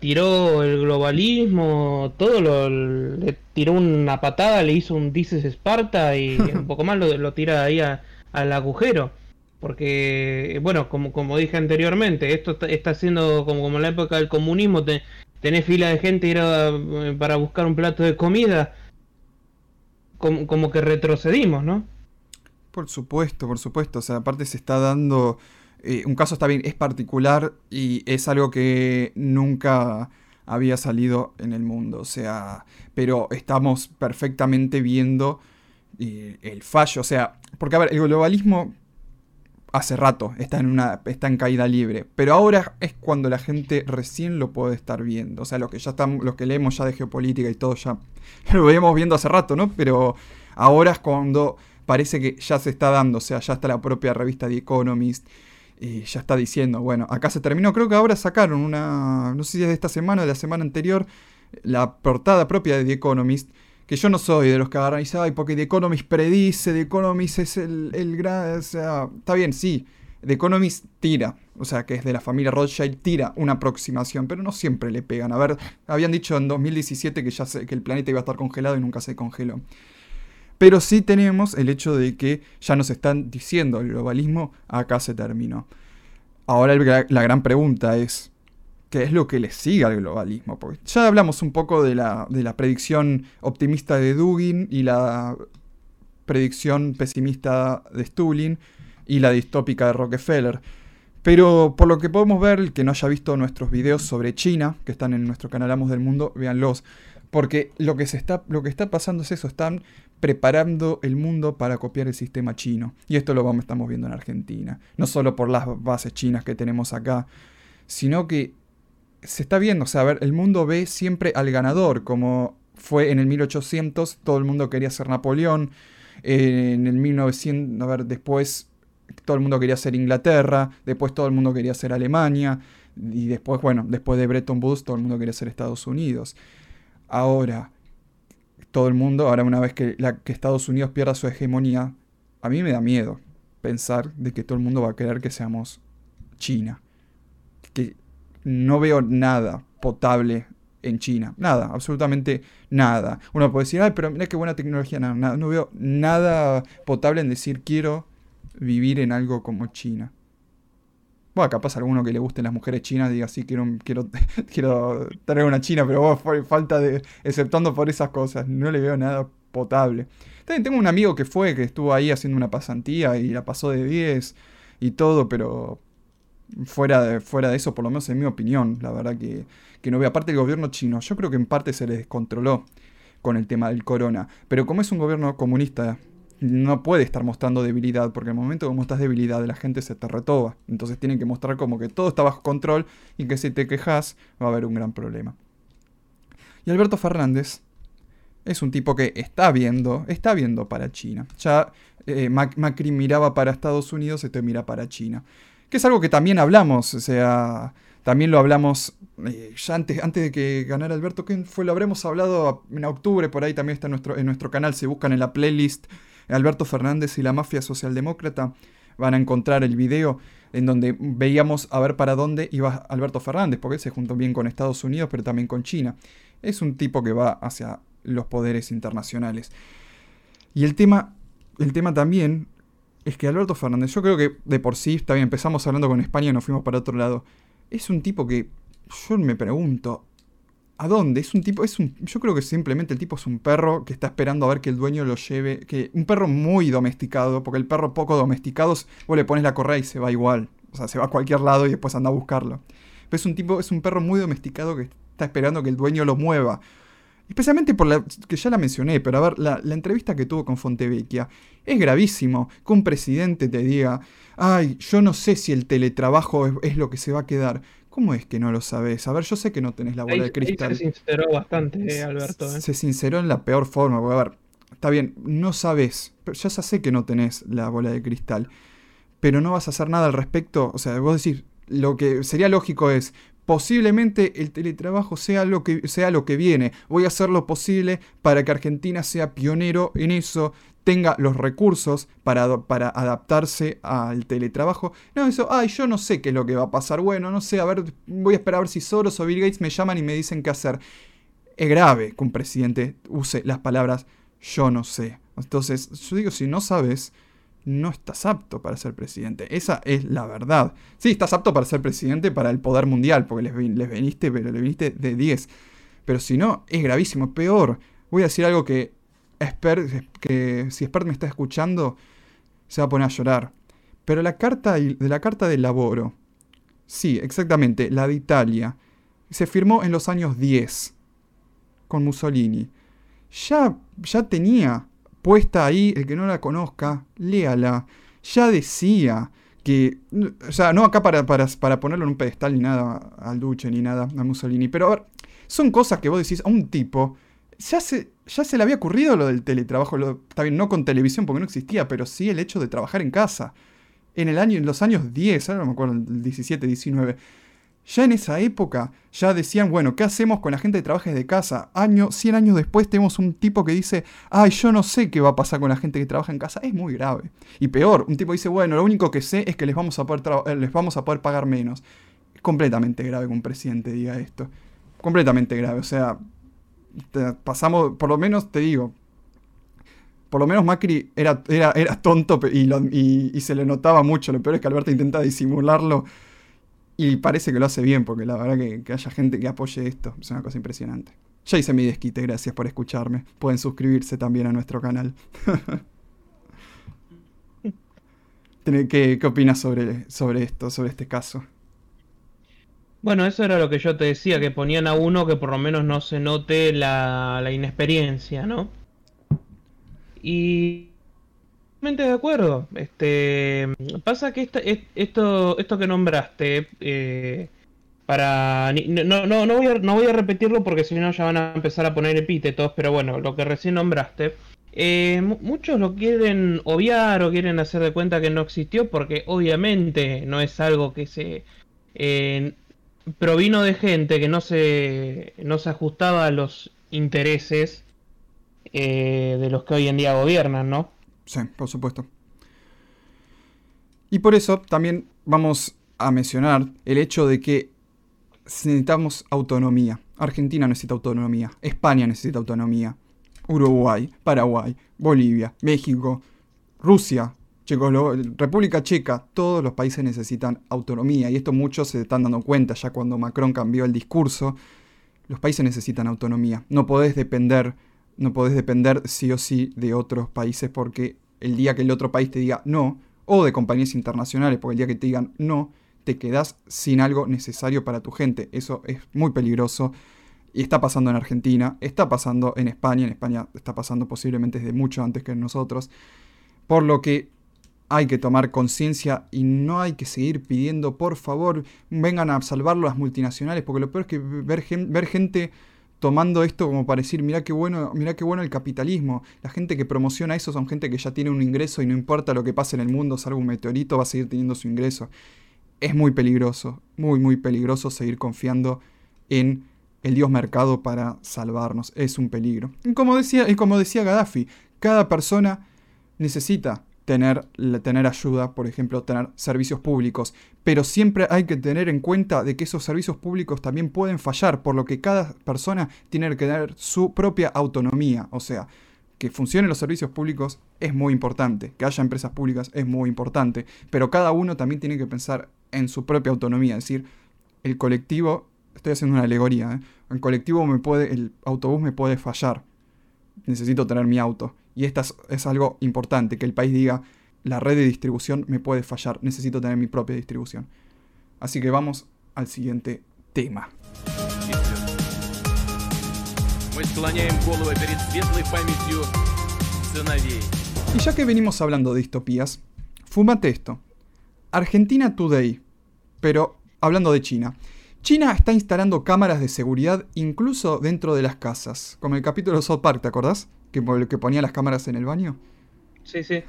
tiró el globalismo, todo lo, le tiró una patada, le hizo un Dices Esparta y un poco más lo, lo tira ahí al agujero. Porque, bueno, como, como dije anteriormente, esto está, siendo como, como en la época del comunismo, tenés fila de gente ir eh, para buscar un plato de comida, como, como que retrocedimos, ¿no? Por supuesto, por supuesto. O sea, aparte se está dando eh, un caso está bien, es particular y es algo que nunca había salido en el mundo. O sea, pero estamos perfectamente viendo eh, el fallo. O sea, porque a ver, el globalismo hace rato está en, una, está en caída libre. Pero ahora es cuando la gente recién lo puede estar viendo. O sea, lo que ya estamos, los que leemos ya de geopolítica y todo ya lo veíamos viendo hace rato, ¿no? Pero ahora es cuando parece que ya se está dando. O sea, ya está la propia revista The Economist y ya está diciendo, bueno, acá se terminó. Creo que ahora sacaron una, no sé si es de esta semana o de la semana anterior, la portada propia de The Economist. Que yo no soy de los que agarran y dicen, ay, porque The Economist predice, The Economist es el, el gran. O sea, está bien, sí. The Economist tira, o sea, que es de la familia Rothschild, tira una aproximación, pero no siempre le pegan. A ver, habían dicho en 2017 que, ya que el planeta iba a estar congelado y nunca se congeló. Pero sí tenemos el hecho de que ya nos están diciendo el globalismo acá se terminó. Ahora la gran pregunta es, ¿qué es lo que le sigue al globalismo? Ya hablamos un poco de la, de la predicción optimista de Dugin y la predicción pesimista de Stulin y la distópica de Rockefeller. Pero por lo que podemos ver, el que no haya visto nuestros videos sobre China, que están en nuestro canal Amos del Mundo, véanlos. Porque lo que, se está, lo que está pasando es eso, están preparando el mundo para copiar el sistema chino. Y esto lo vamos, estamos viendo en Argentina. No solo por las bases chinas que tenemos acá, sino que se está viendo, o sea, a ver, el mundo ve siempre al ganador, como fue en el 1800, todo el mundo quería ser Napoleón, en el 1900, a ver, después todo el mundo quería ser Inglaterra, después todo el mundo quería ser Alemania, y después, bueno, después de Bretton Woods todo el mundo quería ser Estados Unidos. Ahora, todo el mundo, ahora una vez que, Estados Unidos pierda su hegemonía, a mí me da miedo pensar de que todo el mundo va a querer que seamos China. Que no veo nada potable en China. Nada, absolutamente nada. Uno puede decir, ay, pero mira qué buena tecnología. nada, no veo nada potable en decir quiero vivir en algo como China. Bueno, capaz alguno que le gusten las mujeres chinas diga, sí, quiero, quiero, quiero tener una china, pero falta de, exceptando por esas cosas, no le veo nada potable. También tengo un amigo que fue, que estuvo ahí haciendo una pasantía y la pasó de 10 y todo, pero fuera de, fuera de eso, por lo menos en mi opinión, la verdad que, que no veo. Aparte del gobierno chino, yo creo que en parte se le descontroló con el tema del corona, pero como es un gobierno comunista no puede estar mostrando debilidad, porque el momento que muestras debilidad la gente se te retoba. Entonces tienen que mostrar como que todo está bajo control y que si te quejas va a haber un gran problema. Y Alberto Fernández es un tipo que está viendo, está viendo para China. Ya eh, Macri miraba para Estados Unidos, este mira para China. Que es algo que también hablamos, o sea, también lo hablamos eh, ya antes, antes de que ganara Alberto, ¿qué fue? Lo habremos hablado en octubre, por ahí también está en nuestro, en nuestro canal, se buscan en la playlist Alberto Fernández y la mafia socialdemócrata, van a encontrar el video en donde veíamos a ver para dónde iba Alberto Fernández, porque se juntó bien con Estados Unidos, pero también con China. Es un tipo que va hacia los poderes internacionales. Y el tema, el tema también es que Alberto Fernández, yo creo que de por sí, está bien, empezamos hablando con España y nos fuimos para otro lado. Es un tipo que yo me pregunto, ¿A dónde? Es un tipo, es un, yo creo que simplemente el tipo es un perro que está esperando a ver que el dueño lo lleve, que un perro muy domesticado, porque el perro poco domesticado, vos le pones la correa y se va igual, o sea, se va a cualquier lado y después anda a buscarlo. Es un tipo, es un perro muy domesticado que está esperando que el dueño lo mueva. Especialmente por la que ya la mencioné, pero a ver, la, entrevista que tuvo con Fontevecchia. Es gravísimo que un presidente te diga, ay, yo no sé si el teletrabajo es lo que se va a quedar. ¿Cómo es que no lo sabes? A ver, yo sé que no tenés la bola de cristal. se sinceró bastante, Alberto. ¿eh? Se sinceró en la peor forma. a ver, está bien, no sabes. Pero ya sé que no tenés la bola de cristal. Pero no vas a hacer nada al respecto. O sea, vos decís, lo que sería lógico es, posiblemente el teletrabajo sea lo que, sea lo que viene. Voy a hacer lo posible para que Argentina sea pionero en eso tenga los recursos para, para, adaptarse al teletrabajo. No, eso, ay, yo no sé qué es lo que va a pasar. Bueno, no sé, a ver, voy a esperar a ver si Soros o Bill Gates me llaman y me dicen qué hacer. Es grave que un presidente use las palabras yo no sé. Entonces, yo digo, si no sabes, no estás apto para ser presidente. Esa es la verdad. Sí, estás apto para ser presidente para el poder mundial, porque les, viniste, pero le viniste de 10. Pero si no, es gravísimo. Peor, voy a decir algo que que si Spert me está escuchando, se va a poner a llorar. Pero la carta de la carta del laboro, sí, exactamente, la de Italia, se firmó en los años 10 con Mussolini. Ya, ya tenía puesta ahí, el que no la conozca, léala. Ya decía que, o sea, no acá para, para, para ponerlo en un pedestal ni nada al Duce ni nada a Mussolini, pero a ver, son cosas que vos decís a un tipo ya se, ya se le había ocurrido lo del teletrabajo, está bien, no con televisión porque no existía, pero sí el hecho de trabajar en casa. En, el año, en los años 10, ahora no me acuerdo, el 17, 19, ya en esa época ya decían, bueno, ¿qué hacemos con la gente que trabaja desde casa? Año, 100 años después tenemos un tipo que dice, ay, yo no sé qué va a pasar con la gente que trabaja en casa. Es muy grave. Y peor, un tipo dice, bueno, lo único que sé es que les vamos a poder, eh, les vamos a poder pagar menos. Es completamente grave que un presidente diga esto. Completamente grave. O sea, pasamos, por lo menos te digo, por lo menos Macri era, era, era tonto y, se le notaba mucho. Lo peor es que Alberto intenta disimularlo y parece que lo hace bien, porque la verdad que, haya gente que apoye esto es una cosa impresionante. Ya hice mi desquite, gracias por escucharme. Pueden suscribirse también a nuestro canal. ¿Qué, ¿Qué, opinas sobre, sobre esto, sobre este caso? Bueno, eso era lo que yo te decía, que ponían a uno que por lo menos no se note la, inexperiencia, ¿no? Y de acuerdo. Este pasa que esto, esto que nombraste, eh, para no, no, no, voy a, no voy a repetirlo porque si no ya van a empezar a poner epítetos, pero bueno, lo que recién nombraste, eh, muchos lo quieren obviar o quieren hacer de cuenta que no existió porque obviamente no es algo que se eh, provino de gente que no se, no se ajustaba a los intereses de los que hoy en día gobiernan, ¿no? Sí, por supuesto. Y por eso también vamos a mencionar el hecho de que necesitamos autonomía. Argentina necesita autonomía, España necesita autonomía, Uruguay, Paraguay, Bolivia, México, Rusia República Checa, todos los países necesitan autonomía y esto muchos se están dando cuenta ya cuando Macron cambió el discurso. Los países necesitan autonomía. No podés depender, no podés depender sí o sí de otros países porque el día que el otro país te diga no, o de compañías internacionales, porque el día que te digan no, te quedas sin algo necesario para tu gente. Eso es muy peligroso. Y está pasando en Argentina, está pasando en España, en España está pasando posiblemente desde mucho antes que en nosotros. Por lo que hay que tomar conciencia y no hay que seguir pidiendo, por favor, vengan a salvarlo las multinacionales, porque lo peor es que ver, ver gente tomando esto como para decir, mira qué bueno, mira qué bueno el capitalismo. La gente que promociona eso son gente que ya tiene un ingreso y no importa lo que pase en el mundo, salga un meteorito, va a seguir teniendo su ingreso. Es muy peligroso, muy muy peligroso seguir confiando en el dios mercado para salvarnos. Es un peligro. Y como decía, y como decía Gaddafi, cada persona necesita tener, tener ayuda, por ejemplo, tener servicios públicos. Pero siempre hay que tener en cuenta de que esos servicios públicos también pueden fallar, por lo que cada persona tiene que tener su propia autonomía. O sea, que funcionen los servicios públicos es muy importante, que haya empresas públicas es muy importante, pero cada uno también tiene que pensar en su propia autonomía, es decir, el colectivo estoy haciendo una alegoría, ¿eh? el colectivo me puede, el autobús me puede fallar. Necesito tener mi auto. Y esto es, algo importante, que el país diga, la red de distribución me puede fallar, necesito tener mi propia distribución. Así que vamos al siguiente tema. Y ya que venimos hablando de distopías, fumate esto. Argentina Today, pero hablando de China. China está instalando cámaras de seguridad incluso dentro de las casas, como el capítulo de South Park, ¿te acordás? Que, que ponía las cámaras en el baño. Sí, sí.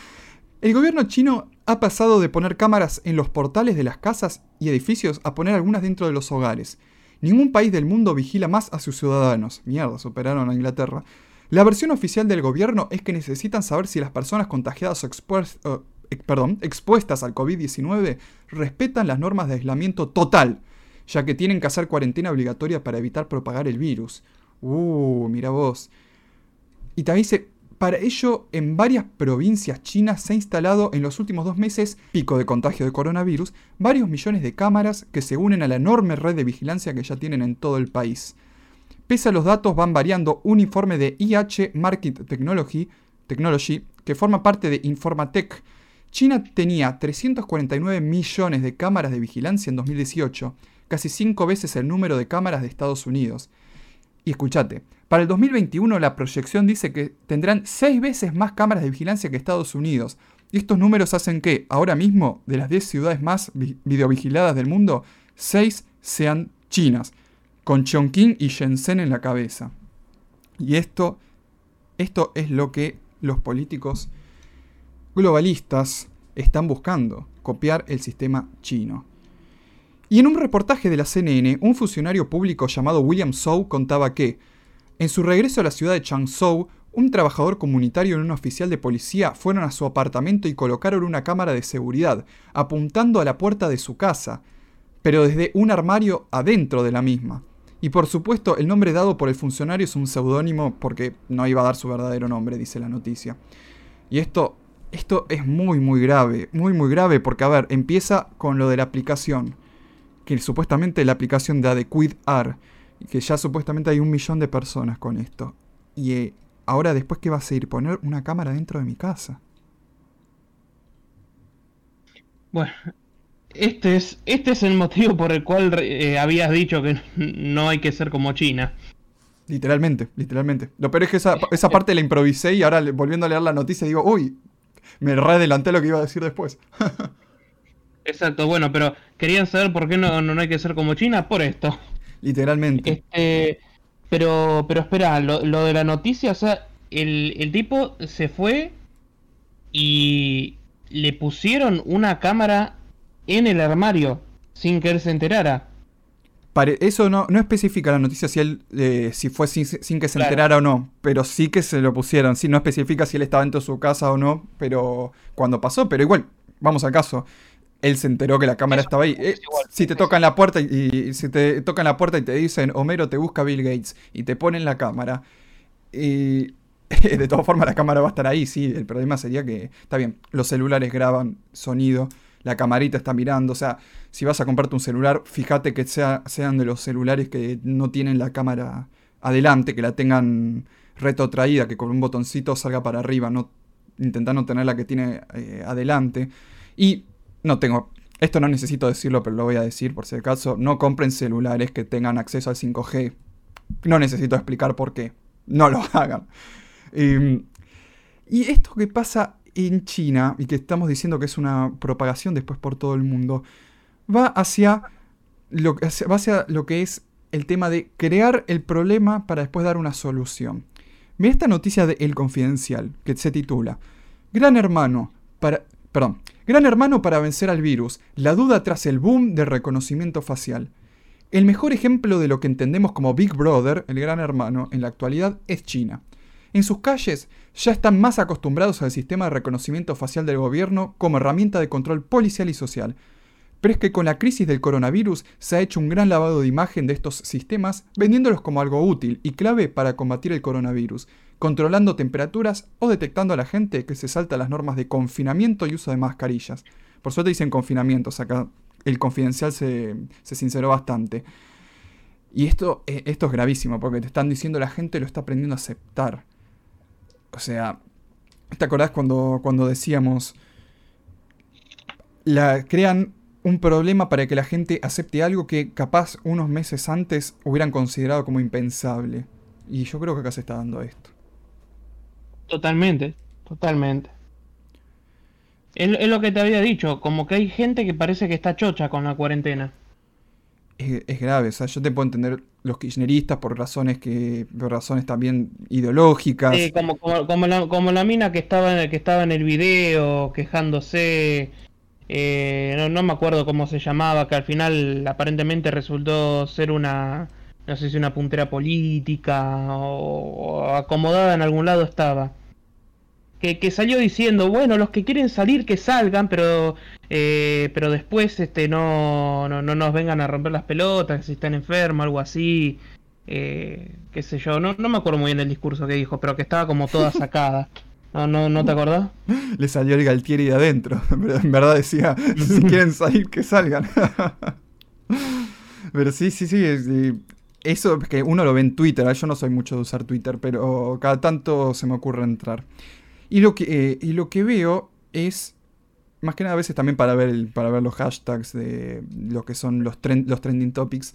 el gobierno chino ha pasado de poner cámaras en los portales de las casas y edificios a poner algunas dentro de los hogares. Ningún país del mundo vigila más a sus ciudadanos. Mierda, superaron a Inglaterra. La versión oficial del gobierno es que necesitan saber si las personas contagiadas o, eh, perdón, expuestas al COVID-19 respetan las normas de aislamiento total ya que tienen que hacer cuarentena obligatoria para evitar propagar el virus. Uh, mira vos. Y también dice, para ello, en varias provincias chinas se ha instalado en los últimos dos meses, pico de contagio de coronavirus, varios millones de cámaras que se unen a la enorme red de vigilancia que ya tienen en todo el país. Pese a los datos van variando, un informe de IH Market Technology, Technology que forma parte de Informatech, China tenía 349 millones de cámaras de vigilancia en 2018 casi cinco veces el número de cámaras de Estados Unidos. Y escúchate, para el 2021 la proyección dice que tendrán seis veces más cámaras de vigilancia que Estados Unidos. Y estos números hacen que, ahora mismo, de las 10 ciudades más videovigiladas del mundo, 6 sean chinas, con Chongqing y Shenzhen en la cabeza. Y esto, esto es lo que los políticos globalistas están buscando, copiar el sistema chino. Y en un reportaje de la CNN, un funcionario público llamado William Zhou contaba que, en su regreso a la ciudad de Changzhou, un trabajador comunitario y un oficial de policía fueron a su apartamento y colocaron una cámara de seguridad, apuntando a la puerta de su casa, pero desde un armario adentro de la misma. Y por supuesto, el nombre dado por el funcionario es un seudónimo porque no iba a dar su verdadero nombre, dice la noticia. Y esto, esto es muy, muy grave, muy, muy grave porque, a ver, empieza con lo de la aplicación que supuestamente la aplicación de Adequid AR, que ya supuestamente hay un millón de personas con esto. Y eh, ahora después, ¿qué va a seguir? Poner una cámara dentro de mi casa. Bueno, este es, este es el motivo por el cual eh, habías dicho que no hay que ser como China. Literalmente, literalmente. Lo peor es que esa, esa parte la improvisé y ahora volviendo a leer la noticia digo, uy, me readelanté lo que iba a decir después. Exacto, bueno, pero querían saber por qué no, no hay que ser como China, por esto. Literalmente. Este, pero, pero espera, lo, de la noticia, o sea, el, el tipo se fue y le pusieron una cámara en el armario sin que él se enterara. eso no, no especifica la noticia si él eh, si fue sin, que se enterara o no, pero sí que se lo pusieron. Sí, no especifica si él estaba dentro de su casa o no, pero cuando pasó, pero igual, vamos al caso él se enteró que la cámara estaba ahí. Eh, si te tocan la puerta y, si te tocan la puerta y te dicen Homero te busca Bill Gates y te ponen la cámara y de todas formas la cámara va a estar ahí, sí, el problema sería que está bien, los celulares graban sonido, la camarita está mirando, o sea, si vas a comprarte un celular, fíjate que sea, sean de los celulares que no tienen la cámara adelante, que la tengan retrotraída, que con un botoncito salga para arriba, no intenta no tener la que tiene eh, adelante. Y no tengo, esto no necesito decirlo, pero lo voy a decir por si acaso, no compren celulares que tengan acceso al 5G. No necesito explicar por qué. No lo hagan. Em, y esto que pasa en China, y que estamos diciendo que es una propagación después por todo el mundo, va hacia lo, va hacia lo que es el tema de crear el problema para después dar una solución. Mira esta noticia de El Confidencial, que se titula Gran Hermano, para... Perdón, Gran hermano para vencer al virus, la duda tras el boom de reconocimiento facial. El mejor ejemplo de lo que entendemos como Big Brother, el gran hermano, en la actualidad es China. En sus calles ya están más acostumbrados al sistema de reconocimiento facial del gobierno como herramienta de control policial y social. Pero es que con la crisis del coronavirus se ha hecho un gran lavado de imagen de estos sistemas, vendiéndolos como algo útil y clave para combatir el coronavirus, controlando temperaturas o detectando a la gente que se salta las normas de confinamiento y uso de mascarillas. Por suerte dicen confinamientos, acá el confidencial se, se sinceró bastante. Y esto, eh, esto es gravísimo, porque te están diciendo la gente lo está aprendiendo a aceptar. O sea, ¿te acordás cuando, cuando decíamos, la, crean un problema para que la gente acepte algo que capaz unos meses antes hubieran considerado como impensable? Y yo creo que acá se está dando esto. Totalmente, totalmente. Es, lo que te había dicho, como que hay gente que parece que está chocha con la cuarentena. Es, grave, o sea, yo te puedo entender los kirchneristas por razones que por razones también ideológicas. Sí, como, como, la, mina que estaba, que estaba en el video quejándose, eh, no, me acuerdo cómo se llamaba, que al final aparentemente resultó ser una, no sé si una puntera política o acomodada en algún lado estaba que, salió diciendo, bueno, los que quieren salir que salgan, pero eh, pero después este no, no, nos vengan a romper las pelotas, si están enfermos, algo así, eh, qué sé yo, no, no me acuerdo muy bien del discurso que dijo, pero que estaba como toda sacada. ¿No, no, ¿No te acordás? Le salió el Galtieri de adentro, pero en verdad decía, si quieren salir, que salgan. pero sí, sí, sí, eso es que uno lo ve en Twitter, ¿eh? yo no soy mucho de usar Twitter, pero cada tanto se me ocurre entrar. Y lo que, eh, y lo que veo es, más que nada a veces también para ver, para ver los hashtags de lo que son los, los trending topics,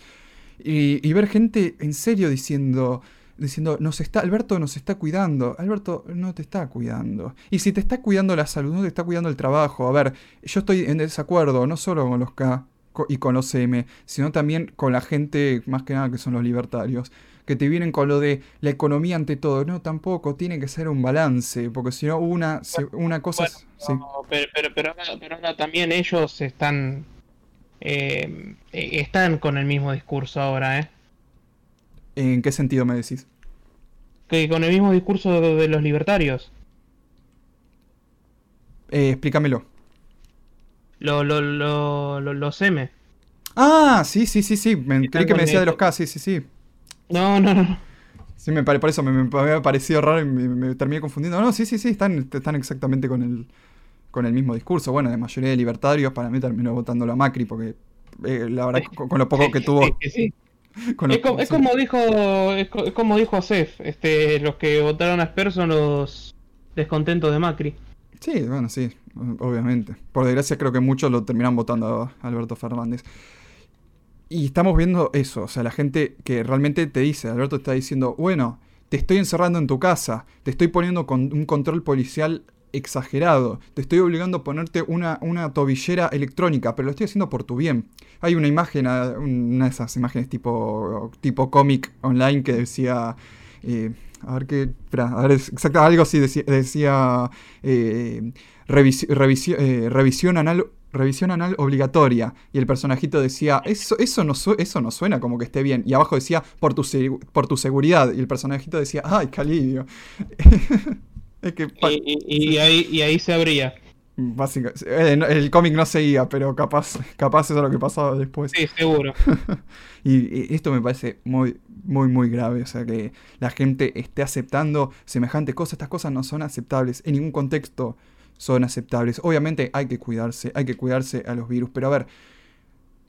y, ver gente en serio diciendo, diciendo, nos está, Alberto nos está cuidando. Alberto no te está cuidando. Y si te está cuidando la salud, no te está cuidando el trabajo. A ver, yo estoy en desacuerdo, no solo con los K y con los M, sino también con la gente, más que nada que son los libertarios que te vienen con lo de la economía ante todo. No, tampoco, tiene que ser un balance, porque si no, una, una cosa... sí. pero, pero, pero, ahora, también ellos están... Eh, están con el mismo discurso ahora, ¿eh? ¿En qué sentido me decís? Que con el mismo discurso de, los libertarios. Eh, explícamelo. Lo, lo, lo, los M. Ah, sí, sí, sí, sí. Me, creí que me decía de los K, sí, sí, sí. No, no, no. Sí, me por eso me, me, había parecido raro y me, terminé confundiendo. No, sí, sí, sí, están, están exactamente con el, con el mismo discurso. Bueno, de mayoría de libertarios, para mí terminó votando la Macri, porque eh, la verdad, con, lo poco que tuvo. es, como, dijo es, como dijo Cef, este, los que votaron a Sper son los descontentos de Macri. Sí, bueno, sí, obviamente. Por desgracia creo que muchos lo terminan votando a Alberto Fernández. Y estamos viendo eso, o sea, la gente que realmente te dice, Alberto está diciendo, bueno, te estoy encerrando en tu casa, te estoy poniendo con un control policial exagerado, te estoy obligando a ponerte una, una tobillera electrónica, pero lo estoy haciendo por tu bien. Hay una imagen, una de esas imágenes tipo, tipo cómic online que decía... Eh, a ver qué. Espera, a ver, exacto, algo así decía. decía eh, eh, revisión anal revisión anal obligatoria. Y el personajito decía, eso, eso, no, eso no suena como que esté bien. Y abajo decía, por tu, por tu seguridad. Y el personajito decía, ay, qué alivio. y, ahí, y ahí se abría. Básicamente, eh, el cómic no seguía, pero capaz, capaz eso es lo que pasaba después. Sí, seguro. y, esto me parece muy, muy, muy grave. O sea, que la gente esté aceptando semejante cosas. Estas cosas no son aceptables en ningún contexto son aceptables. Obviamente hay que cuidarse, hay que cuidarse a los virus, pero a ver,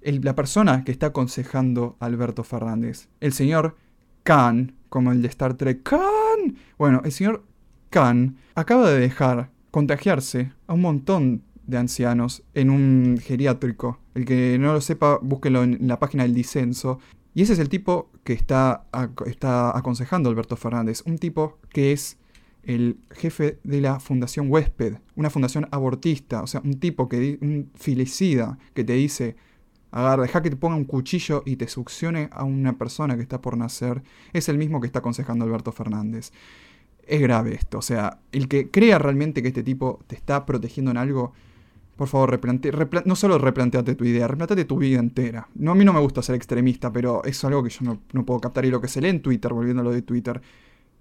la persona que está aconsejando a Alberto Fernández, el señor Khan, como el de Star Trek, Khan, bueno, el señor Khan acaba de dejar contagiarse a un montón de ancianos en un geriátrico. El que no lo sepa, búsquelo en la página del disenso. Y ese es el tipo que está, está aconsejando Alberto Fernández. Un tipo que es el jefe de la Fundación Huésped, una fundación abortista, o sea, un tipo que, un filicida que te dice, agarra, deja que te ponga un cuchillo y te succione a una persona que está por nacer, es el mismo que está aconsejando Alberto Fernández. Es grave esto, o sea, el que crea realmente que este tipo te está protegiendo en algo, por favor, replante, no solo replanteate tu idea, replanteate tu vida entera. No, a mí no me gusta ser extremista, pero es algo que yo no, no puedo captar. Y lo que se lee en Twitter, volviendo a lo de Twitter,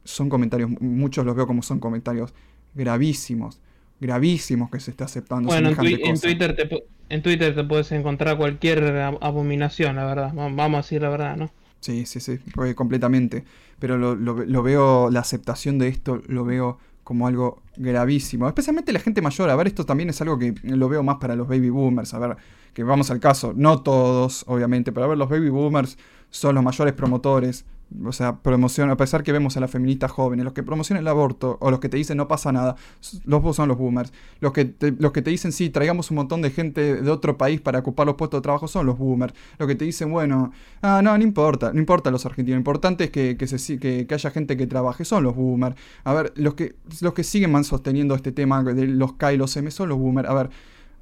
son comentarios, muchos los veo como son comentarios gravísimos, gravísimos que se está aceptando. Bueno, en, Twitter te, en Twitter te puedes encontrar cualquier abominación, la verdad, vamos a decir la verdad, ¿no? Sí, sí, sí, completamente. Pero lo, lo, veo, la aceptación de esto lo veo como algo gravísimo. Especialmente la gente mayor. A ver, esto también es algo que lo veo más para los baby boomers. A ver, que vamos al caso. No todos, obviamente, pero a ver, los baby boomers son los mayores promotores o sea, promociona, a pesar que vemos a las feministas jóvenes, los que promocionan el aborto o los que te dicen no pasa nada, los son los boomers. Los que, te, los que te dicen sí, traigamos un montón de gente de otro país para ocupar los puestos de trabajo son los boomers. Los que te dicen, bueno, ah, no, no importa, no importa los argentinos, lo importante es que, que, se, que, haya gente que trabaje, son los boomers. A ver, los que, los que siguen sosteniendo este tema de los K y los M son los boomers. A ver,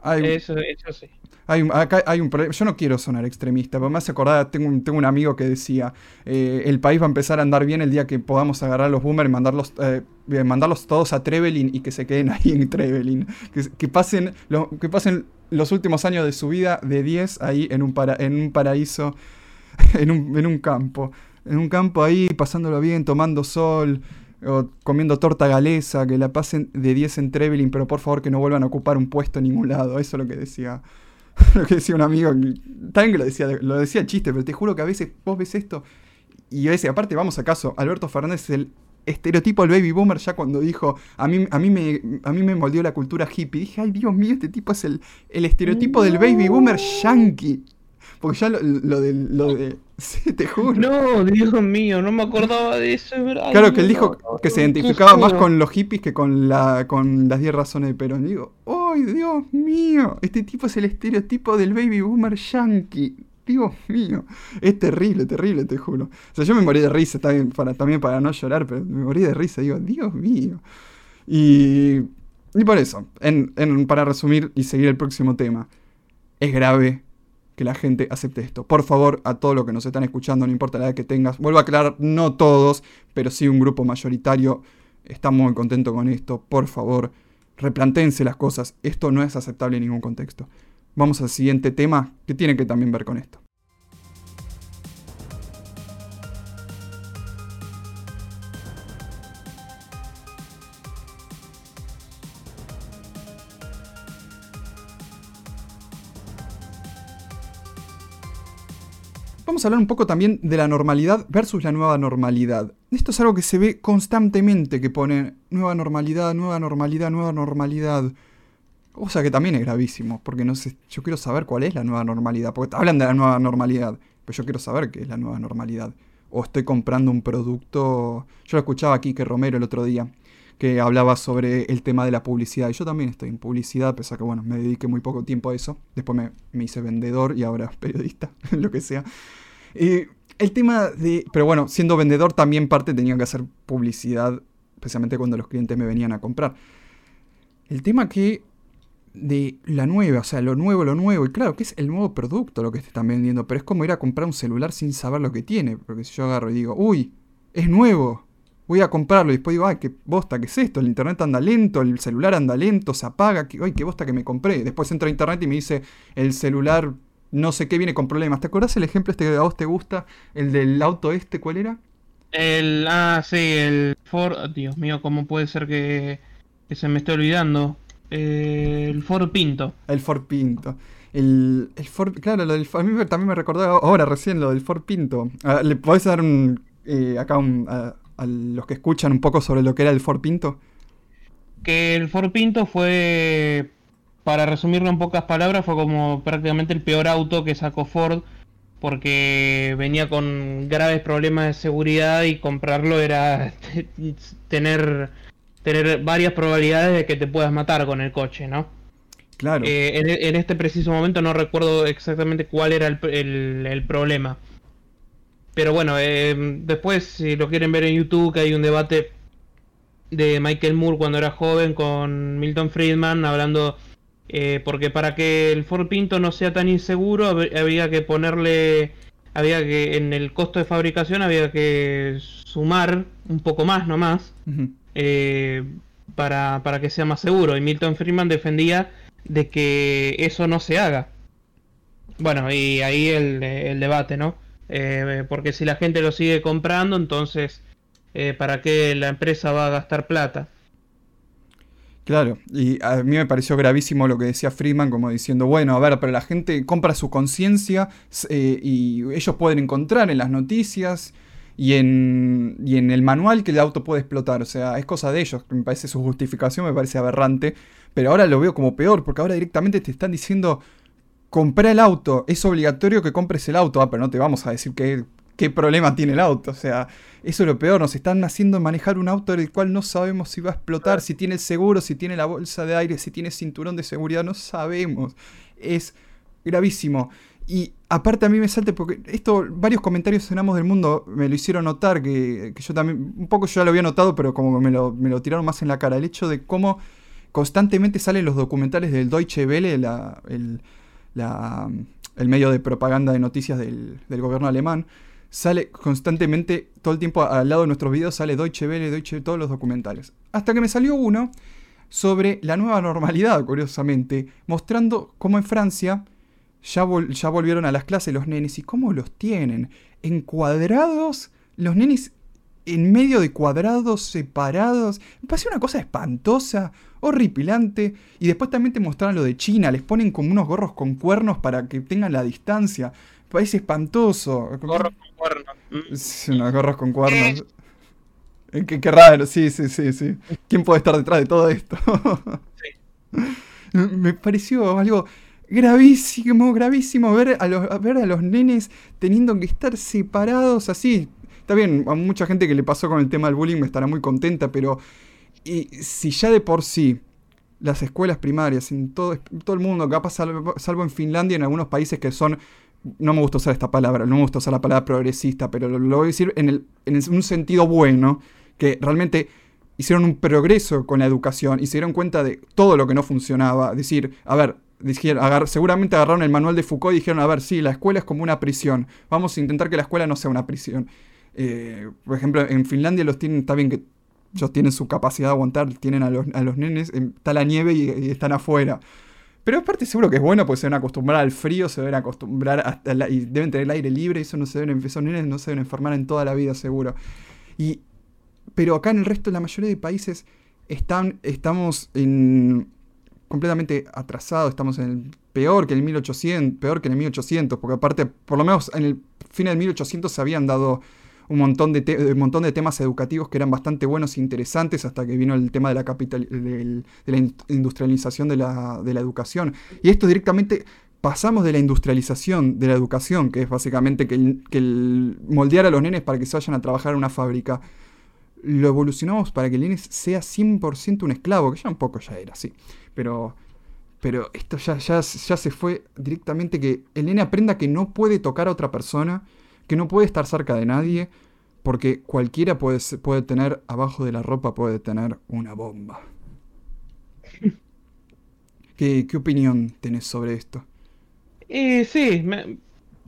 eso, eso sí. Hay, acá hay un problema. Yo no quiero sonar extremista, pero me hace acordar, tengo un, tengo un amigo que decía, eh, el país va a empezar a andar bien el día que podamos agarrar a los boomers y mandarlos, eh, mandarlos todos a Trevelin y que se queden ahí en Trevelin. Que, pasen, lo, que pasen los últimos años de su vida de 10 ahí en un, para, en un paraíso, en un, en un campo. En un campo ahí, pasándolo bien, tomando sol, o comiendo torta galesa, que la pasen de 10 en Trevelin, pero por favor que no vuelvan a ocupar un puesto en ningún lado. Eso es lo que decía, lo que decía un amigo. También lo decía, lo decía chiste, pero te juro que a veces vos ves esto y a veces, aparte, vamos acaso, Alberto Fernández es el estereotipo del baby boomer ya cuando dijo, a mí, a mí, me, a mí me moldeó la cultura hippie. Dije, ay Dios mío, este tipo es el, el estereotipo del baby boomer yankee. Porque ya lo, de, lo de. Sí, te juro. No, Dios mío, no me acordaba de eso, verdad. Claro que él dijo que se identificaba más con los hippies que con, la, con las 10 razones de Perón. digo, ¡ay, Dios mío! Este tipo es el estereotipo del baby boomer yankee. Dios mío, es terrible, terrible, te juro. O sea, yo me morí de risa también para, también para no llorar, pero me morí de risa. Digo, Dios mío. Y, y por eso, en, en, para resumir y seguir el próximo tema, es grave que la gente acepte esto. Por favor, a todos los que nos están escuchando, no importa la edad que tengas, vuelvo a aclarar, no todos, pero sí un grupo mayoritario está muy contento con esto. Por favor, replantense las cosas. Esto no es aceptable en ningún contexto. Vamos al siguiente tema que tiene que también ver con esto. Hablar un poco también de la normalidad versus la nueva normalidad. Esto es algo que se ve constantemente, que pone nueva normalidad, nueva normalidad, nueva normalidad. Cosa que también es gravísimo, porque no sé, yo quiero saber cuál es la nueva normalidad, porque hablan de la nueva normalidad, pero yo quiero saber qué es la nueva normalidad. O estoy comprando un producto... Yo lo escuchaba aquí que Romero el otro día, que hablaba sobre el tema de la publicidad. Y yo también estoy en publicidad, pese a que, bueno, me dediqué muy poco tiempo a eso. Después me, me hice vendedor y ahora periodista, lo que sea. El tema de... Pero bueno, siendo vendedor también parte tenía que hacer publicidad, especialmente cuando los clientes me venían a comprar. El tema que de la nueva, o sea, lo nuevo, lo nuevo, y claro, que es el nuevo producto lo que te están vendiendo, pero es como ir a comprar un celular sin saber lo que tiene, porque si yo agarro y digo, uy, es nuevo, voy a comprarlo y después digo, ay, qué bosta, ¿qué es esto? El internet anda lento, el celular anda lento, se apaga, ay, qué bosta que me compré. Después entro a internet y me dice, el celular no sé qué viene con problemas. ¿Te acordás el ejemplo este que a vos te gusta? El del auto este, ¿cuál era? El, ah, sí, el Ford, Dios mío, ¿cómo puede ser que, se me esté olvidando? Eh, el Ford Pinto. El Ford Pinto. El, el Ford, claro, lo del, a mí también me recordó ahora recién lo del Ford Pinto. Ah, ¿Le podés dar un, eh, acá un, a los que escuchan un poco sobre lo que era el Ford Pinto? Que el Ford Pinto fue, para resumirlo en pocas palabras, fue como prácticamente el peor auto que sacó Ford porque venía con graves problemas de seguridad y comprarlo era tener, tener varias probabilidades de que te puedas matar con el coche, ¿no? Claro. Eh, en, este preciso momento no recuerdo exactamente cuál era el problema. Pero bueno, eh, después, si lo quieren ver en YouTube, que hay un debate de Michael Moore cuando era joven con Milton Friedman hablando eh, porque para que el Ford Pinto no sea tan inseguro había que ponerle había que en el costo de fabricación había que sumar un poco más nomás eh, para, para que sea más seguro. Y Milton Friedman defendía de que eso no se haga. Bueno y ahí el, el debate no eh, porque si la gente lo sigue comprando, entonces, eh, ¿para qué la empresa va a gastar plata? Claro, y a mí me pareció gravísimo lo que decía Freeman, como diciendo, bueno, a ver, pero la gente compra su conciencia eh, y ellos pueden encontrar en las noticias y en, y en el manual que el auto puede explotar. O sea, es cosa de ellos. Me parece su justificación, me parece aberrante. Pero ahora lo veo como peor, porque ahora directamente te están diciendo, compra el auto, es obligatorio que compres el auto. Ah, pero no te vamos a decir qué, qué problema tiene el auto. O sea, eso es lo peor. Nos están haciendo manejar un auto del cual no sabemos si va a explotar, si tiene seguro, si tiene la bolsa de aire, si tiene cinturón de seguridad. No sabemos. Es gravísimo. Y aparte a mí me salta porque esto, varios comentarios en Amos del Mundo me lo hicieron notar, que, yo también, un poco yo ya lo había notado, pero como me lo, me lo tiraron más en la cara, el hecho de cómo constantemente salen los documentales del Deutsche Welle, la, el, el medio de propaganda de noticias del, del, gobierno alemán, sale constantemente, todo el tiempo al lado de nuestros videos sale Deutsche Welle, Deutsche, todos los documentales. Hasta que me salió uno sobre la nueva normalidad, curiosamente, mostrando cómo en Francia ya, volvieron a las clases los nenes. ¿Y cómo los tienen? Encuadrados, los nenes en medio de cuadrados separados. Me pareció una cosa espantosa, horripilante. Y después también te mostraron lo de China. Les ponen como unos gorros con cuernos para que tengan la distancia. Me parece espantoso. Cuernos. Sí, unos gorros con cuernos. Eh, qué, raro, sí, sí, sí, sí. ¿Quién puede estar detrás de todo esto? sí. Me pareció algo gravísimo, gravísimo ver a, los, ver a los nenes teniendo que estar separados así. Está bien, a mucha gente que le pasó con el tema del bullying me estará muy contenta, pero y si ya de por sí las escuelas primarias en todo, todo el mundo, capaz salvo, salvo en Finlandia y en algunos países que son no me gusta usar esta palabra, no me gusta usar la palabra progresista, pero lo, voy a decir en, el, un sentido bueno, que realmente hicieron un progreso con la educación y se dieron cuenta de todo lo que no funcionaba. Decir, a ver, dijeron, seguramente agarraron el manual de Foucault y dijeron, a ver, sí, la escuela es como una prisión, vamos a intentar que la escuela no sea una prisión. Eh, por ejemplo, en Finlandia los tienen, está bien que ellos tienen su capacidad de aguantar, tienen a los, a los nenes, está la nieve y, están afuera. Pero aparte seguro que es bueno, porque se deben acostumbrar al frío, se deben acostumbrar hasta y deben tener el aire libre, y eso no se deben, nenes no se deben enfermar en toda la vida, seguro. Y, pero acá en el resto, de la mayoría de países, están, estamos en, completamente atrasado, estamos en el peor que el 1800, peor que en el 1800, porque aparte, por lo menos en el fin del 1800 se habían dado un montón de, montón de temas educativos que eran bastante buenos e interesantes hasta que vino el tema de la, capital, de, la industrialización de la, de la educación. Y esto directamente pasamos de la industrialización de la educación, que es básicamente que, el, que moldear a los nenes para que se vayan a trabajar en una fábrica, lo evolucionamos para que el nene sea 100% un esclavo, que ya un poco ya era así. Pero, pero esto ya, ya, ya se fue directamente que el nene aprenda que no puede tocar a otra persona, que no puede estar cerca de nadie, porque cualquiera puede, puede tener, abajo de la ropa puede tener una bomba. ¿Qué, qué opinión tenés sobre esto? Eh, sí,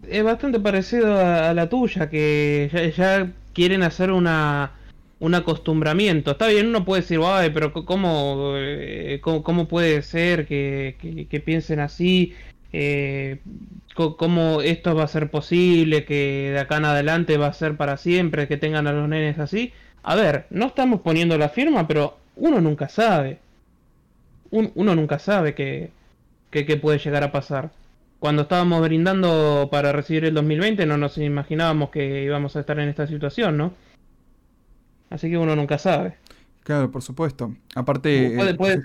es bastante parecido a, la tuya, que ya quieren hacer una un acostumbramiento. Está bien, uno puede decir, ay, pero ¿cómo, eh, cómo, puede ser que, piensen así? Eh, ¿Cómo esto va a ser posible? Que de acá en adelante va a ser para siempre, que tengan a los nenes así. A ver, no estamos poniendo la firma, pero uno nunca sabe. uno nunca sabe que, que, puede llegar a pasar. Cuando estábamos brindando para recibir el 2020 no nos imaginábamos que íbamos a estar en esta situación, ¿no? Así que uno nunca sabe. Claro, por supuesto. Aparte. Puede, puede,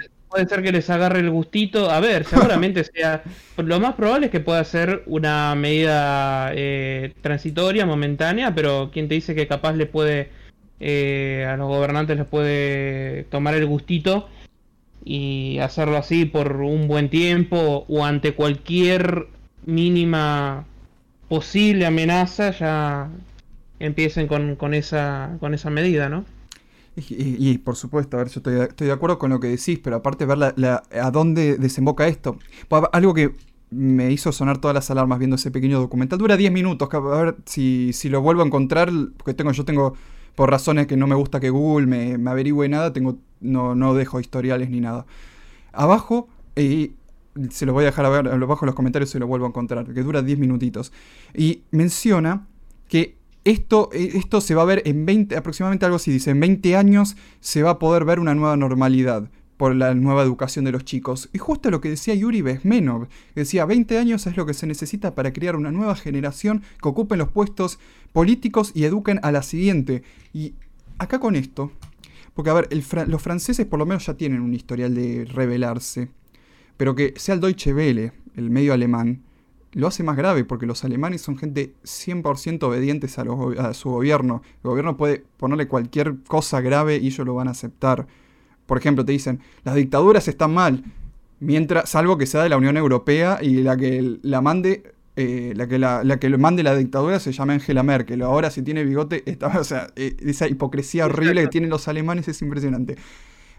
ser que les agarre el gustito. A ver, seguramente sea. Lo más probable es que pueda ser una medida eh, transitoria, momentánea, pero quien te dice que capaz le puede. Eh, a los gobernantes les puede tomar el gustito y hacerlo así por un buen tiempo o ante cualquier mínima posible amenaza ya empiecen con, con, esa, con esa medida, ¿no? Y, por supuesto, a ver, yo estoy, de acuerdo con lo que decís, pero aparte ver a dónde desemboca esto. Algo que me hizo sonar todas las alarmas viendo ese pequeño documental. Dura 10 minutos, a ver si, si, lo vuelvo a encontrar, porque tengo, yo tengo, por razones que no me gusta que Google me, me averigüe nada, tengo, no, no dejo historiales ni nada. Abajo, y se los voy a dejar a ver, abajo en los comentarios se lo vuelvo a encontrar, que dura 10 minutitos. Y menciona que esto, eh, esto se va a ver en 20, aproximadamente algo así, dice, en 20 años se va a poder ver una nueva normalidad. por la nueva educación de los chicos. Y justo lo que decía Yuri Bezmenov, decía 20 años es lo que se necesita para crear una nueva generación que ocupen los puestos políticos y eduquen a la siguiente. Y acá con esto, porque a ver, los franceses por lo menos ya tienen un historial de rebelarse, pero que sea el Deutsche Welle, el medio alemán, lo hace más grave porque los alemanes son gente 100% obedientes a, a, su gobierno. El gobierno puede ponerle cualquier cosa grave y ellos lo van a aceptar. Por ejemplo, te dicen, las dictaduras están mal, mientras, salvo que sea de la Unión Europea y la que la mande, eh, la, que la, que mande la dictadura se llama Angela Merkel. Ahora si tiene bigote, está, o sea, eh, esa hipocresía horrible que tienen los alemanes es impresionante.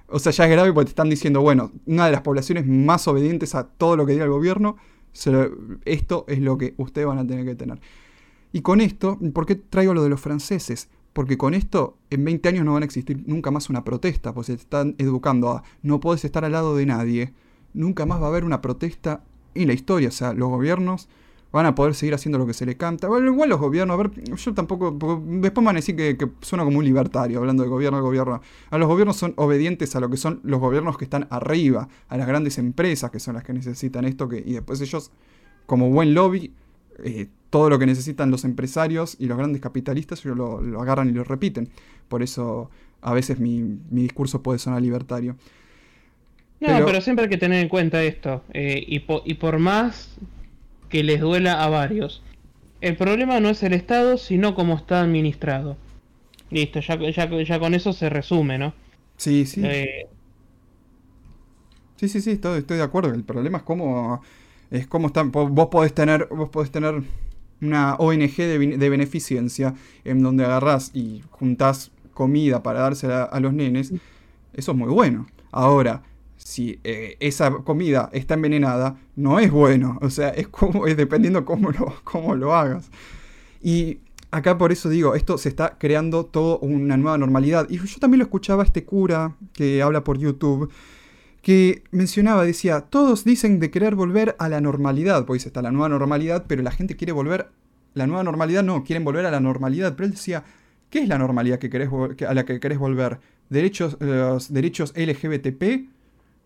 O sea, ya es grave porque te están diciendo, bueno, una de las poblaciones más obedientes a todo lo que diga el gobierno, esto es lo que ustedes van a tener que tener. Y con esto, ¿por qué traigo lo de los franceses? Porque con esto, en 20 años no van a existir nunca más una protesta, pues se están educando a no puedes estar al lado de nadie. Nunca más va a haber una protesta en la historia. O sea, los gobiernos van a poder seguir haciendo lo que se les canta. Bueno, igual los gobiernos, a ver, yo tampoco. Después van a decir que, que suena como un libertario hablando de gobierno al gobierno. A los gobiernos son obedientes a lo que son los gobiernos que están arriba, a las grandes empresas que son las que necesitan esto, que, y después ellos, como buen lobby, eh, todo lo que necesitan los empresarios y los grandes capitalistas ellos lo, agarran y lo repiten. Por eso a veces mi, discurso puede sonar libertario. No, pero, siempre hay que tener en cuenta esto. Eh, y, y por más que les duela a varios, el problema no es el Estado, sino cómo está administrado. Listo, ya, ya, con eso se resume, ¿no? Sí, sí. Eh, sí, sí, sí, estoy, estoy de acuerdo. El problema es cómo es cómo están. Vos podés tener. Vos podés tener una ONG de, beneficencia en donde agarrás y juntás comida para dársela a los nenes, eso es muy bueno. Ahora, si eh, esa comida está envenenada, no es bueno. O sea, es, como, es dependiendo cómo lo, cómo lo hagas. Y acá por eso digo, esto se está creando toda una nueva normalidad. Y yo también lo escuchaba este cura que habla por YouTube que mencionaba, decía, todos dicen de querer volver a la normalidad, pues está la nueva normalidad, pero la gente quiere volver, la nueva normalidad no, quieren volver a la normalidad, pero él decía, ¿qué es la normalidad que querés, a la que querés volver? ¿Derechos, los derechos LGBTP?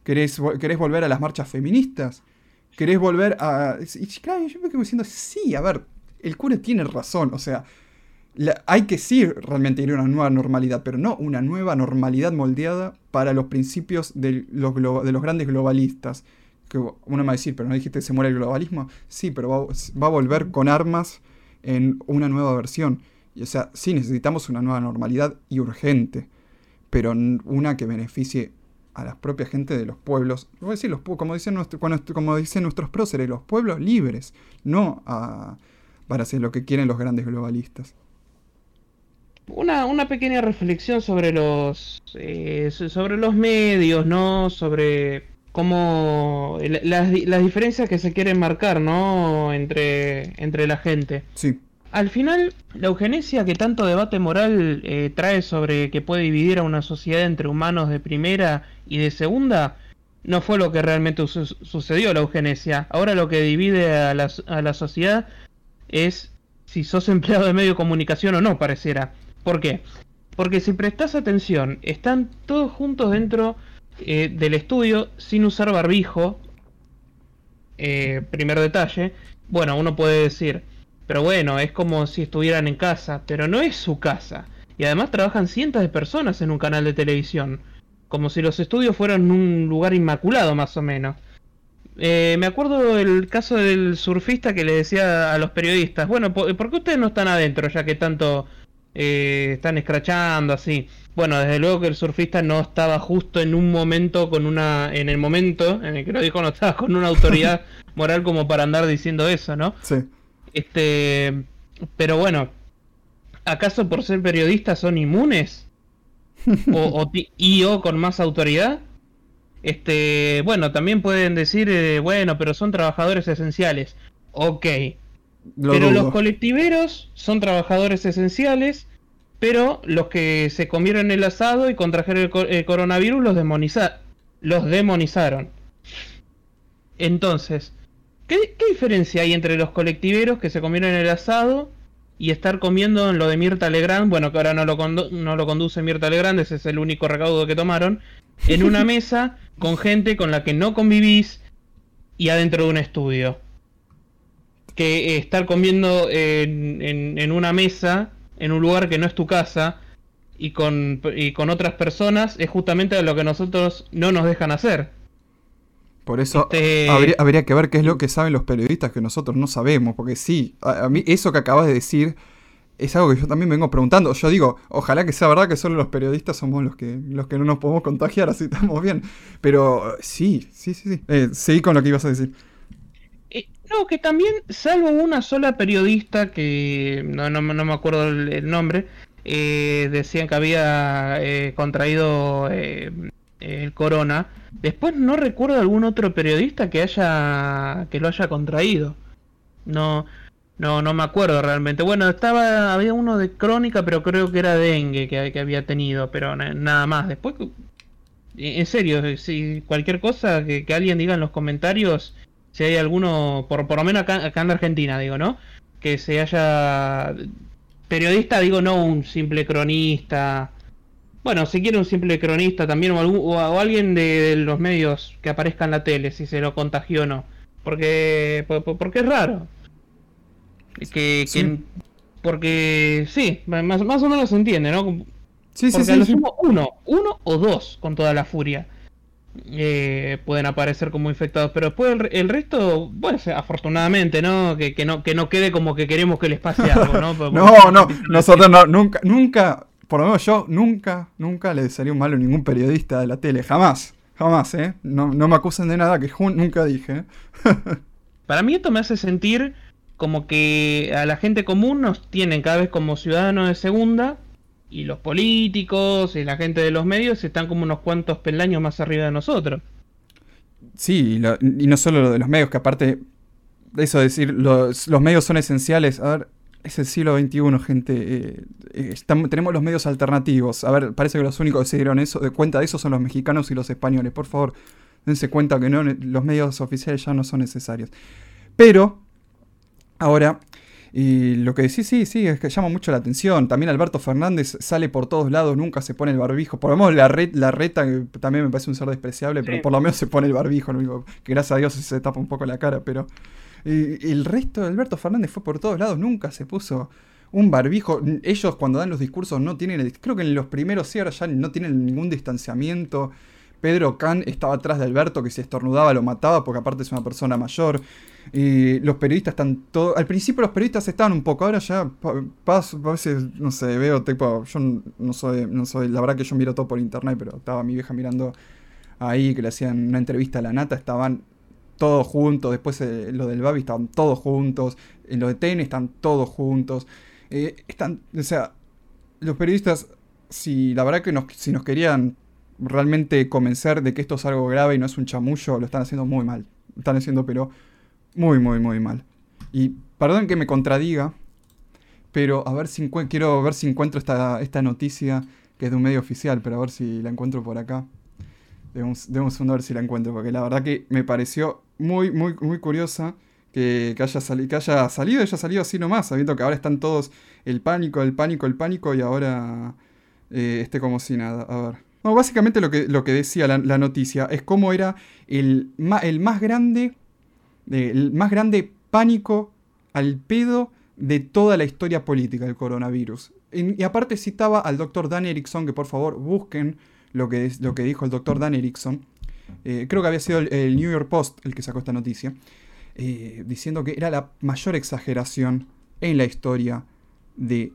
¿Querés, ¿Querés volver a las marchas feministas? ¿Querés volver a...? Y claro, yo me quedo diciendo, sí, a ver, el cura tiene razón, o sea, hay que sí realmente ir a una nueva normalidad, pero no una nueva normalidad moldeada para los principios de los, de los grandes globalistas. Que uno me va a decir, pero no dijiste que se muere el globalismo. Sí, pero va, a volver con armas en una nueva versión. Y, o sea, sí necesitamos una nueva normalidad y urgente, pero una que beneficie a la propia gente de los pueblos, voy a decir, los, como, dicen como dicen nuestros próceres, los pueblos libres, no para hacer lo que quieren los grandes globalistas. Una, una pequeña reflexión sobre los eh, sobre los medios, ¿no? Sobre cómo las, las, diferencias que se quieren marcar, ¿no? Entre, entre la gente. Sí. Al final, la eugenesia que tanto debate moral eh, trae sobre que puede dividir a una sociedad entre humanos de primera y de segunda, no fue lo que realmente sucedió la eugenesia. Ahora lo que divide a la, sociedad es si sos empleado de medio de comunicación o no, pareciera. ¿Por qué? Porque si prestas atención, están todos juntos dentro eh, del estudio sin usar barbijo. Eh, primer detalle. Bueno, uno puede decir, pero bueno, es como si estuvieran en casa, pero no es su casa. Y además trabajan cientos de personas en un canal de televisión. Como si los estudios fueran un lugar inmaculado, más o menos. Eh, me acuerdo del caso del surfista que le decía a los periodistas, bueno, ¿por qué ustedes no están adentro ya que tanto eh, están escrachando así. Bueno, desde luego que el surfista no estaba justo en un momento con una, en el momento en el que lo dijo no estaba con una autoridad moral como para andar diciendo eso, ¿no? Sí. Este, pero bueno, ¿acaso por ser periodistas son inmunes? O, y o con más autoridad. Este, bueno, también pueden decir, eh, bueno, pero son trabajadores esenciales. Ok, pero los colectiveros son trabajadores esenciales, pero los que se comieron el asado y contrajeron el, coronavirus los, los demonizaron. Entonces, ¿qué, diferencia hay entre los colectiveros que se comieron el asado y estar comiendo en lo de Mirta Legrand? Bueno, que ahora no lo, no lo conduce Mirta Legrand, ese es el único recaudo que tomaron. En una mesa con gente con la que no convivís y adentro de un estudio. Que estar comiendo en, en, una mesa, en un lugar que no es tu casa, y con, y con otras personas, es justamente lo que nosotros no nos dejan hacer. Por eso este habría, que ver qué es lo que saben los periodistas que nosotros no sabemos, porque sí, a, mí eso que acabas de decir es algo que yo también vengo preguntando. Yo digo, ojalá que sea verdad que solo los periodistas somos los que, los que no nos podemos contagiar, así estamos bien. Pero sí, sí, sí, sí. Eh, seguí con lo que ibas a decir. Eh, no, que también, salvo una sola periodista que no, no, no me acuerdo el, nombre, eh, decían que había contraído el corona. Después no recuerdo algún otro periodista que haya que lo haya contraído. No, no, no me acuerdo realmente. Bueno, estaba, había uno de crónica, pero creo que era dengue que, que había tenido, pero nada más. Después, en serio, si cualquier cosa que, alguien diga en los comentarios, si hay alguno, por, por lo menos acá, acá en Argentina, digo, ¿no? Que se haya periodista, digo, no un simple cronista bueno, si quiere un simple cronista también o, alguien de, los medios que aparezca en la tele, si se lo contagió o no. Porque, porque es raro. Que, porque sí, más, más o menos se entiende, ¿no? Sí, sí, sí, uno, uno o dos con toda la furia. Eh, pueden aparecer como infectados, pero después el, resto, bueno, afortunadamente, ¿no? Que, que ¿no? que no quede como que queremos que les pase algo, ¿no? no, no, nosotros no, nunca, nunca por lo menos yo nunca, nunca le desearía un malo a ningún periodista de la tele. Jamás. Jamás, ¿eh? No, me acusen de nada que nunca dije. Para mí esto me hace sentir como que a la gente común nos tienen cada vez como ciudadanos de segunda y los políticos y la gente de los medios están como unos cuantos peldaños más arriba de nosotros. Sí, y, no solo lo de los medios, que aparte de eso decir, los, los medios son esenciales. A ver, es el siglo XXI, gente. Eh, eh, tenemos los medios alternativos. A ver, parece que los únicos que se dieron eso, de cuenta de eso son los mexicanos y los españoles. Por favor, dense cuenta que no, los medios oficiales ya no son necesarios. Pero, ahora, y lo que decís, sí, sí, es que llama mucho la atención. También Alberto Fernández sale por todos lados, nunca se pone el barbijo. Por lo menos la, la reta, que también me parece un ser despreciable, pero por lo menos se pone el barbijo. Que gracias a Dios se tapa un poco la cara, pero el resto de Alberto Fernández fue por todos lados, nunca se puso un barbijo. Ellos cuando dan los discursos no tienen, creo que en los primeros sí, ahora ya no tienen ningún distanciamiento. Pedro Can estaba atrás de Alberto, que si estornudaba lo mataba, porque aparte es una persona mayor. Los periodistas están todos. Al principio los periodistas estaban un poco, ahora ya paso, a veces, no sé, veo tipo. Yo no soy, no soy. La verdad que yo miro todo por internet, pero estaba mi vieja mirando ahí que le hacían una entrevista a la nata, estaban todos juntos. Después eh, lo del Babi estaban todos juntos. En lo de TN están todos juntos. Eh, están, o sea, los periodistas, si la verdad que nos, si nos querían realmente convencer de que esto es algo grave y no es un chamullo, lo están haciendo muy mal. están haciendo, pero muy, muy, muy mal. Y perdón que me contradiga, pero a ver si quiero ver si encuentro esta, esta noticia que es de un medio oficial, pero a ver si la encuentro por acá. Debemos, debemos ver si la encuentro, porque la verdad que me pareció muy, muy, muy curiosa que, haya, salido que haya salido y haya salido así nomás, sabiendo que ahora están todos el pánico, el pánico, el pánico y ahora eh, esté como si nada. A ver. No, básicamente lo que, lo que decía la, noticia es cómo era el, el más grande, el más grande pánico al pedo de toda la historia política del coronavirus. Y, aparte citaba al doctor Dan Erickson, que por favor busquen lo que, lo que dijo el doctor Dan Erickson, eh, creo que había sido el, New York Post el que sacó esta noticia, eh, diciendo que era la mayor exageración en la historia de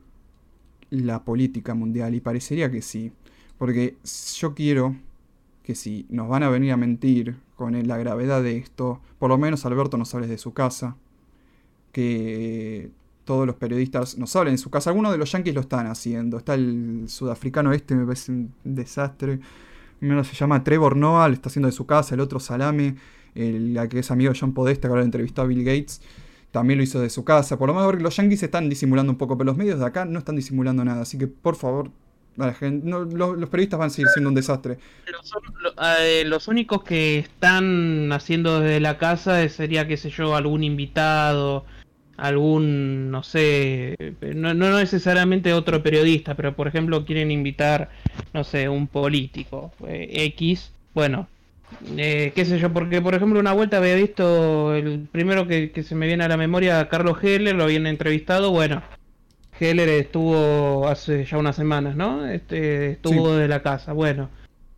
la política mundial. Y parecería que sí, porque yo quiero que si nos van a venir a mentir con la gravedad de esto, por lo menos Alberto nos hables de su casa, que todos los periodistas nos hablen de su casa. Algunos de los yankees lo están haciendo. Está el sudafricano este, me parece un desastre. Uno se llama Trevor Noah, le está haciendo de su casa. El otro Salame, el, que es amigo de John Podesta, que ahora entrevistó a Bill Gates, también lo hizo de su casa. Por lo menos los yankees están disimulando un poco, pero los medios de acá no están disimulando nada. Así que por favor, los, periodistas van a seguir siendo un desastre. Los, eh, los, únicos que están haciendo desde la casa sería, qué sé yo, algún invitado algún, no sé, no, no necesariamente otro periodista, pero por ejemplo quieren invitar, no sé, un político eh, X, bueno, Eh, qué sé yo, porque por ejemplo una vuelta había visto el primero que, se me viene a la memoria, Carlos Heller, lo habían entrevistado, bueno, Heller estuvo hace ya unas semanas, ¿no? Este, estuvo de la casa, bueno.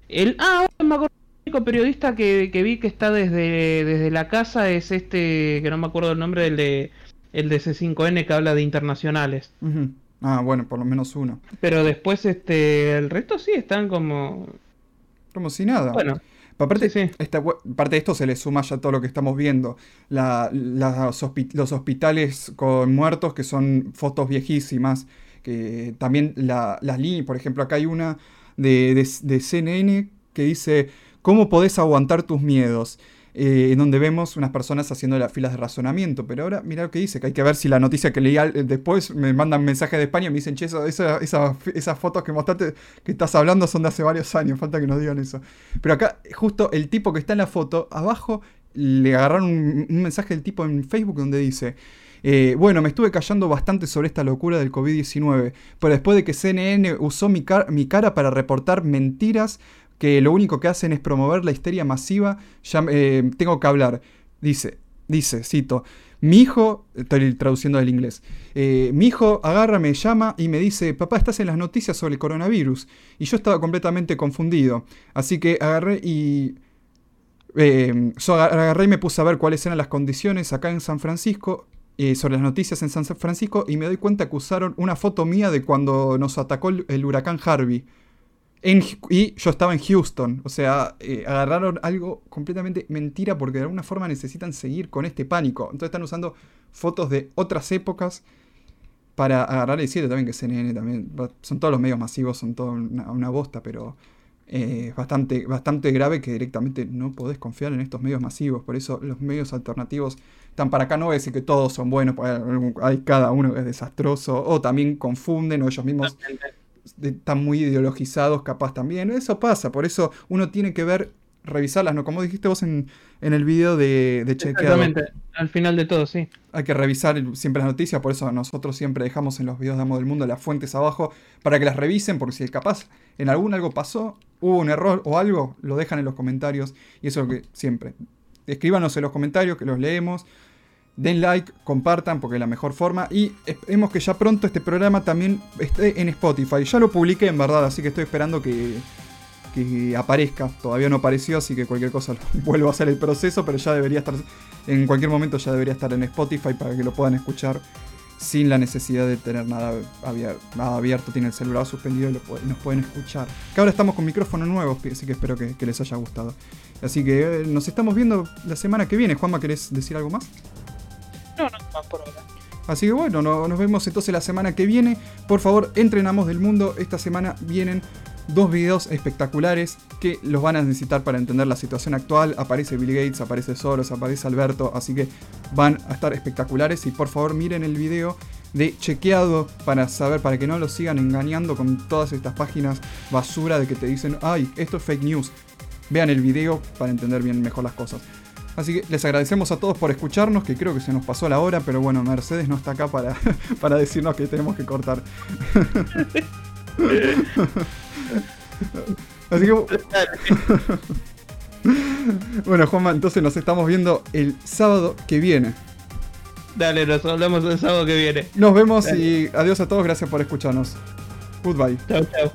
El, ah, me acuerdo, el único periodista que, vi que está desde, desde la casa es este, que no me acuerdo el nombre, el de, el de C5N que habla de internacionales. Ah, bueno, por lo menos uno. Pero después, este, el resto sí están como... Como si nada. Bueno. Aparte, Esta, parte de esto se le suma ya todo lo que estamos viendo. los hospitales con muertos, que son fotos viejísimas. Que también las líneas, por ejemplo, acá hay una de, de, de CNN que dice, ¿cómo podés aguantar tus miedos? Eh, en donde vemos unas personas haciendo las filas de razonamiento. Pero ahora, mira lo que dice, que hay que ver si la noticia que leí después me mandan mensajes de España y me dicen, che, esas fotos que mostraste, que estás hablando son de hace varios años, falta que nos digan eso. Pero acá, justo el tipo que está en la foto, abajo le agarraron un, mensaje del tipo en Facebook donde dice... Eh, bueno, me estuve callando bastante sobre esta locura del COVID-19, pero después de que CNN usó mi, mi cara para reportar mentiras que lo único que hacen es promover la histeria masiva, ya eh, tengo que hablar. Dice, dice, cito, mi hijo, estoy traduciendo del inglés, eh, mi hijo agarra, me llama y me dice, papá, estás en las noticias sobre el coronavirus. Y yo estaba completamente confundido. Así que agarré y... Eh, agarré y me puse a ver cuáles eran las condiciones acá en San Francisco sobre las noticias en San Francisco y me doy cuenta que usaron una foto mía de cuando nos atacó el huracán Harvey y yo estaba en Houston. O sea, eh, agarraron algo completamente mentira porque de alguna forma necesitan seguir con este pánico. Entonces están usando fotos de otras épocas para agarrar el 7 también, que CNN también. Son todos los medios masivos, son toda una, bosta, pero es eh, bastante, bastante grave que directamente no podés confiar en estos medios masivos. Por eso los medios alternativos están para acá. No voy a decir que todos son buenos, hay cada uno que es desastroso, o también confunden, o ellos mismos están muy ideologizados capaz también. Eso pasa, por eso uno tiene que ver, revisarlas, ¿no? Como dijiste vos en, el video de, de Chequeado. Exactamente, al final de todo, sí. Hay que revisar siempre las noticias, por eso nosotros siempre dejamos en los videos de Amo del Mundo las fuentes abajo para que las revisen, porque si capaz en algún algo pasó, hubo un error o algo, lo dejan en los comentarios y eso es lo que siempre. Escríbanos en los comentarios que los leemos Den like, compartan porque es la mejor forma. Y esperemos que ya pronto este programa también esté en Spotify. Ya lo publiqué en verdad, así que estoy esperando que, que aparezca. Todavía no apareció, así que cualquier cosa vuelvo a hacer el proceso, pero ya debería estar, en cualquier momento ya debería estar en Spotify para que lo puedan escuchar sin la necesidad de tener nada abierto. Tiene el celular suspendido y nos pueden escuchar. Que ahora estamos con micrófono nuevo, así que espero que, que les haya gustado. Así que eh, nos estamos viendo la semana que viene. Juanma, ¿querés decir algo más? No, no, por ahora. Así que bueno, nos vemos entonces la semana que viene. Por favor, entrenamos del mundo. Esta semana vienen dos videos espectaculares que los van a necesitar para entender la situación actual. Aparece Bill Gates, aparece Soros, aparece Alberto, así que van a estar espectaculares. Y por favor miren el video de chequeado para saber, para que no los sigan engañando con todas estas páginas basura de que te dicen, ay, esto es fake news. Vean el video para entender bien mejor las cosas. Así que les agradecemos a todos por escucharnos, que creo que se nos pasó la hora, pero bueno, Mercedes no está acá para, para decirnos que tenemos que cortar. Así que... bueno, Juanma, entonces nos estamos viendo el sábado que viene. Dale, nos hablamos el sábado que viene. Nos vemos y adiós a todos, gracias por escucharnos. Goodbye. Chao, chao.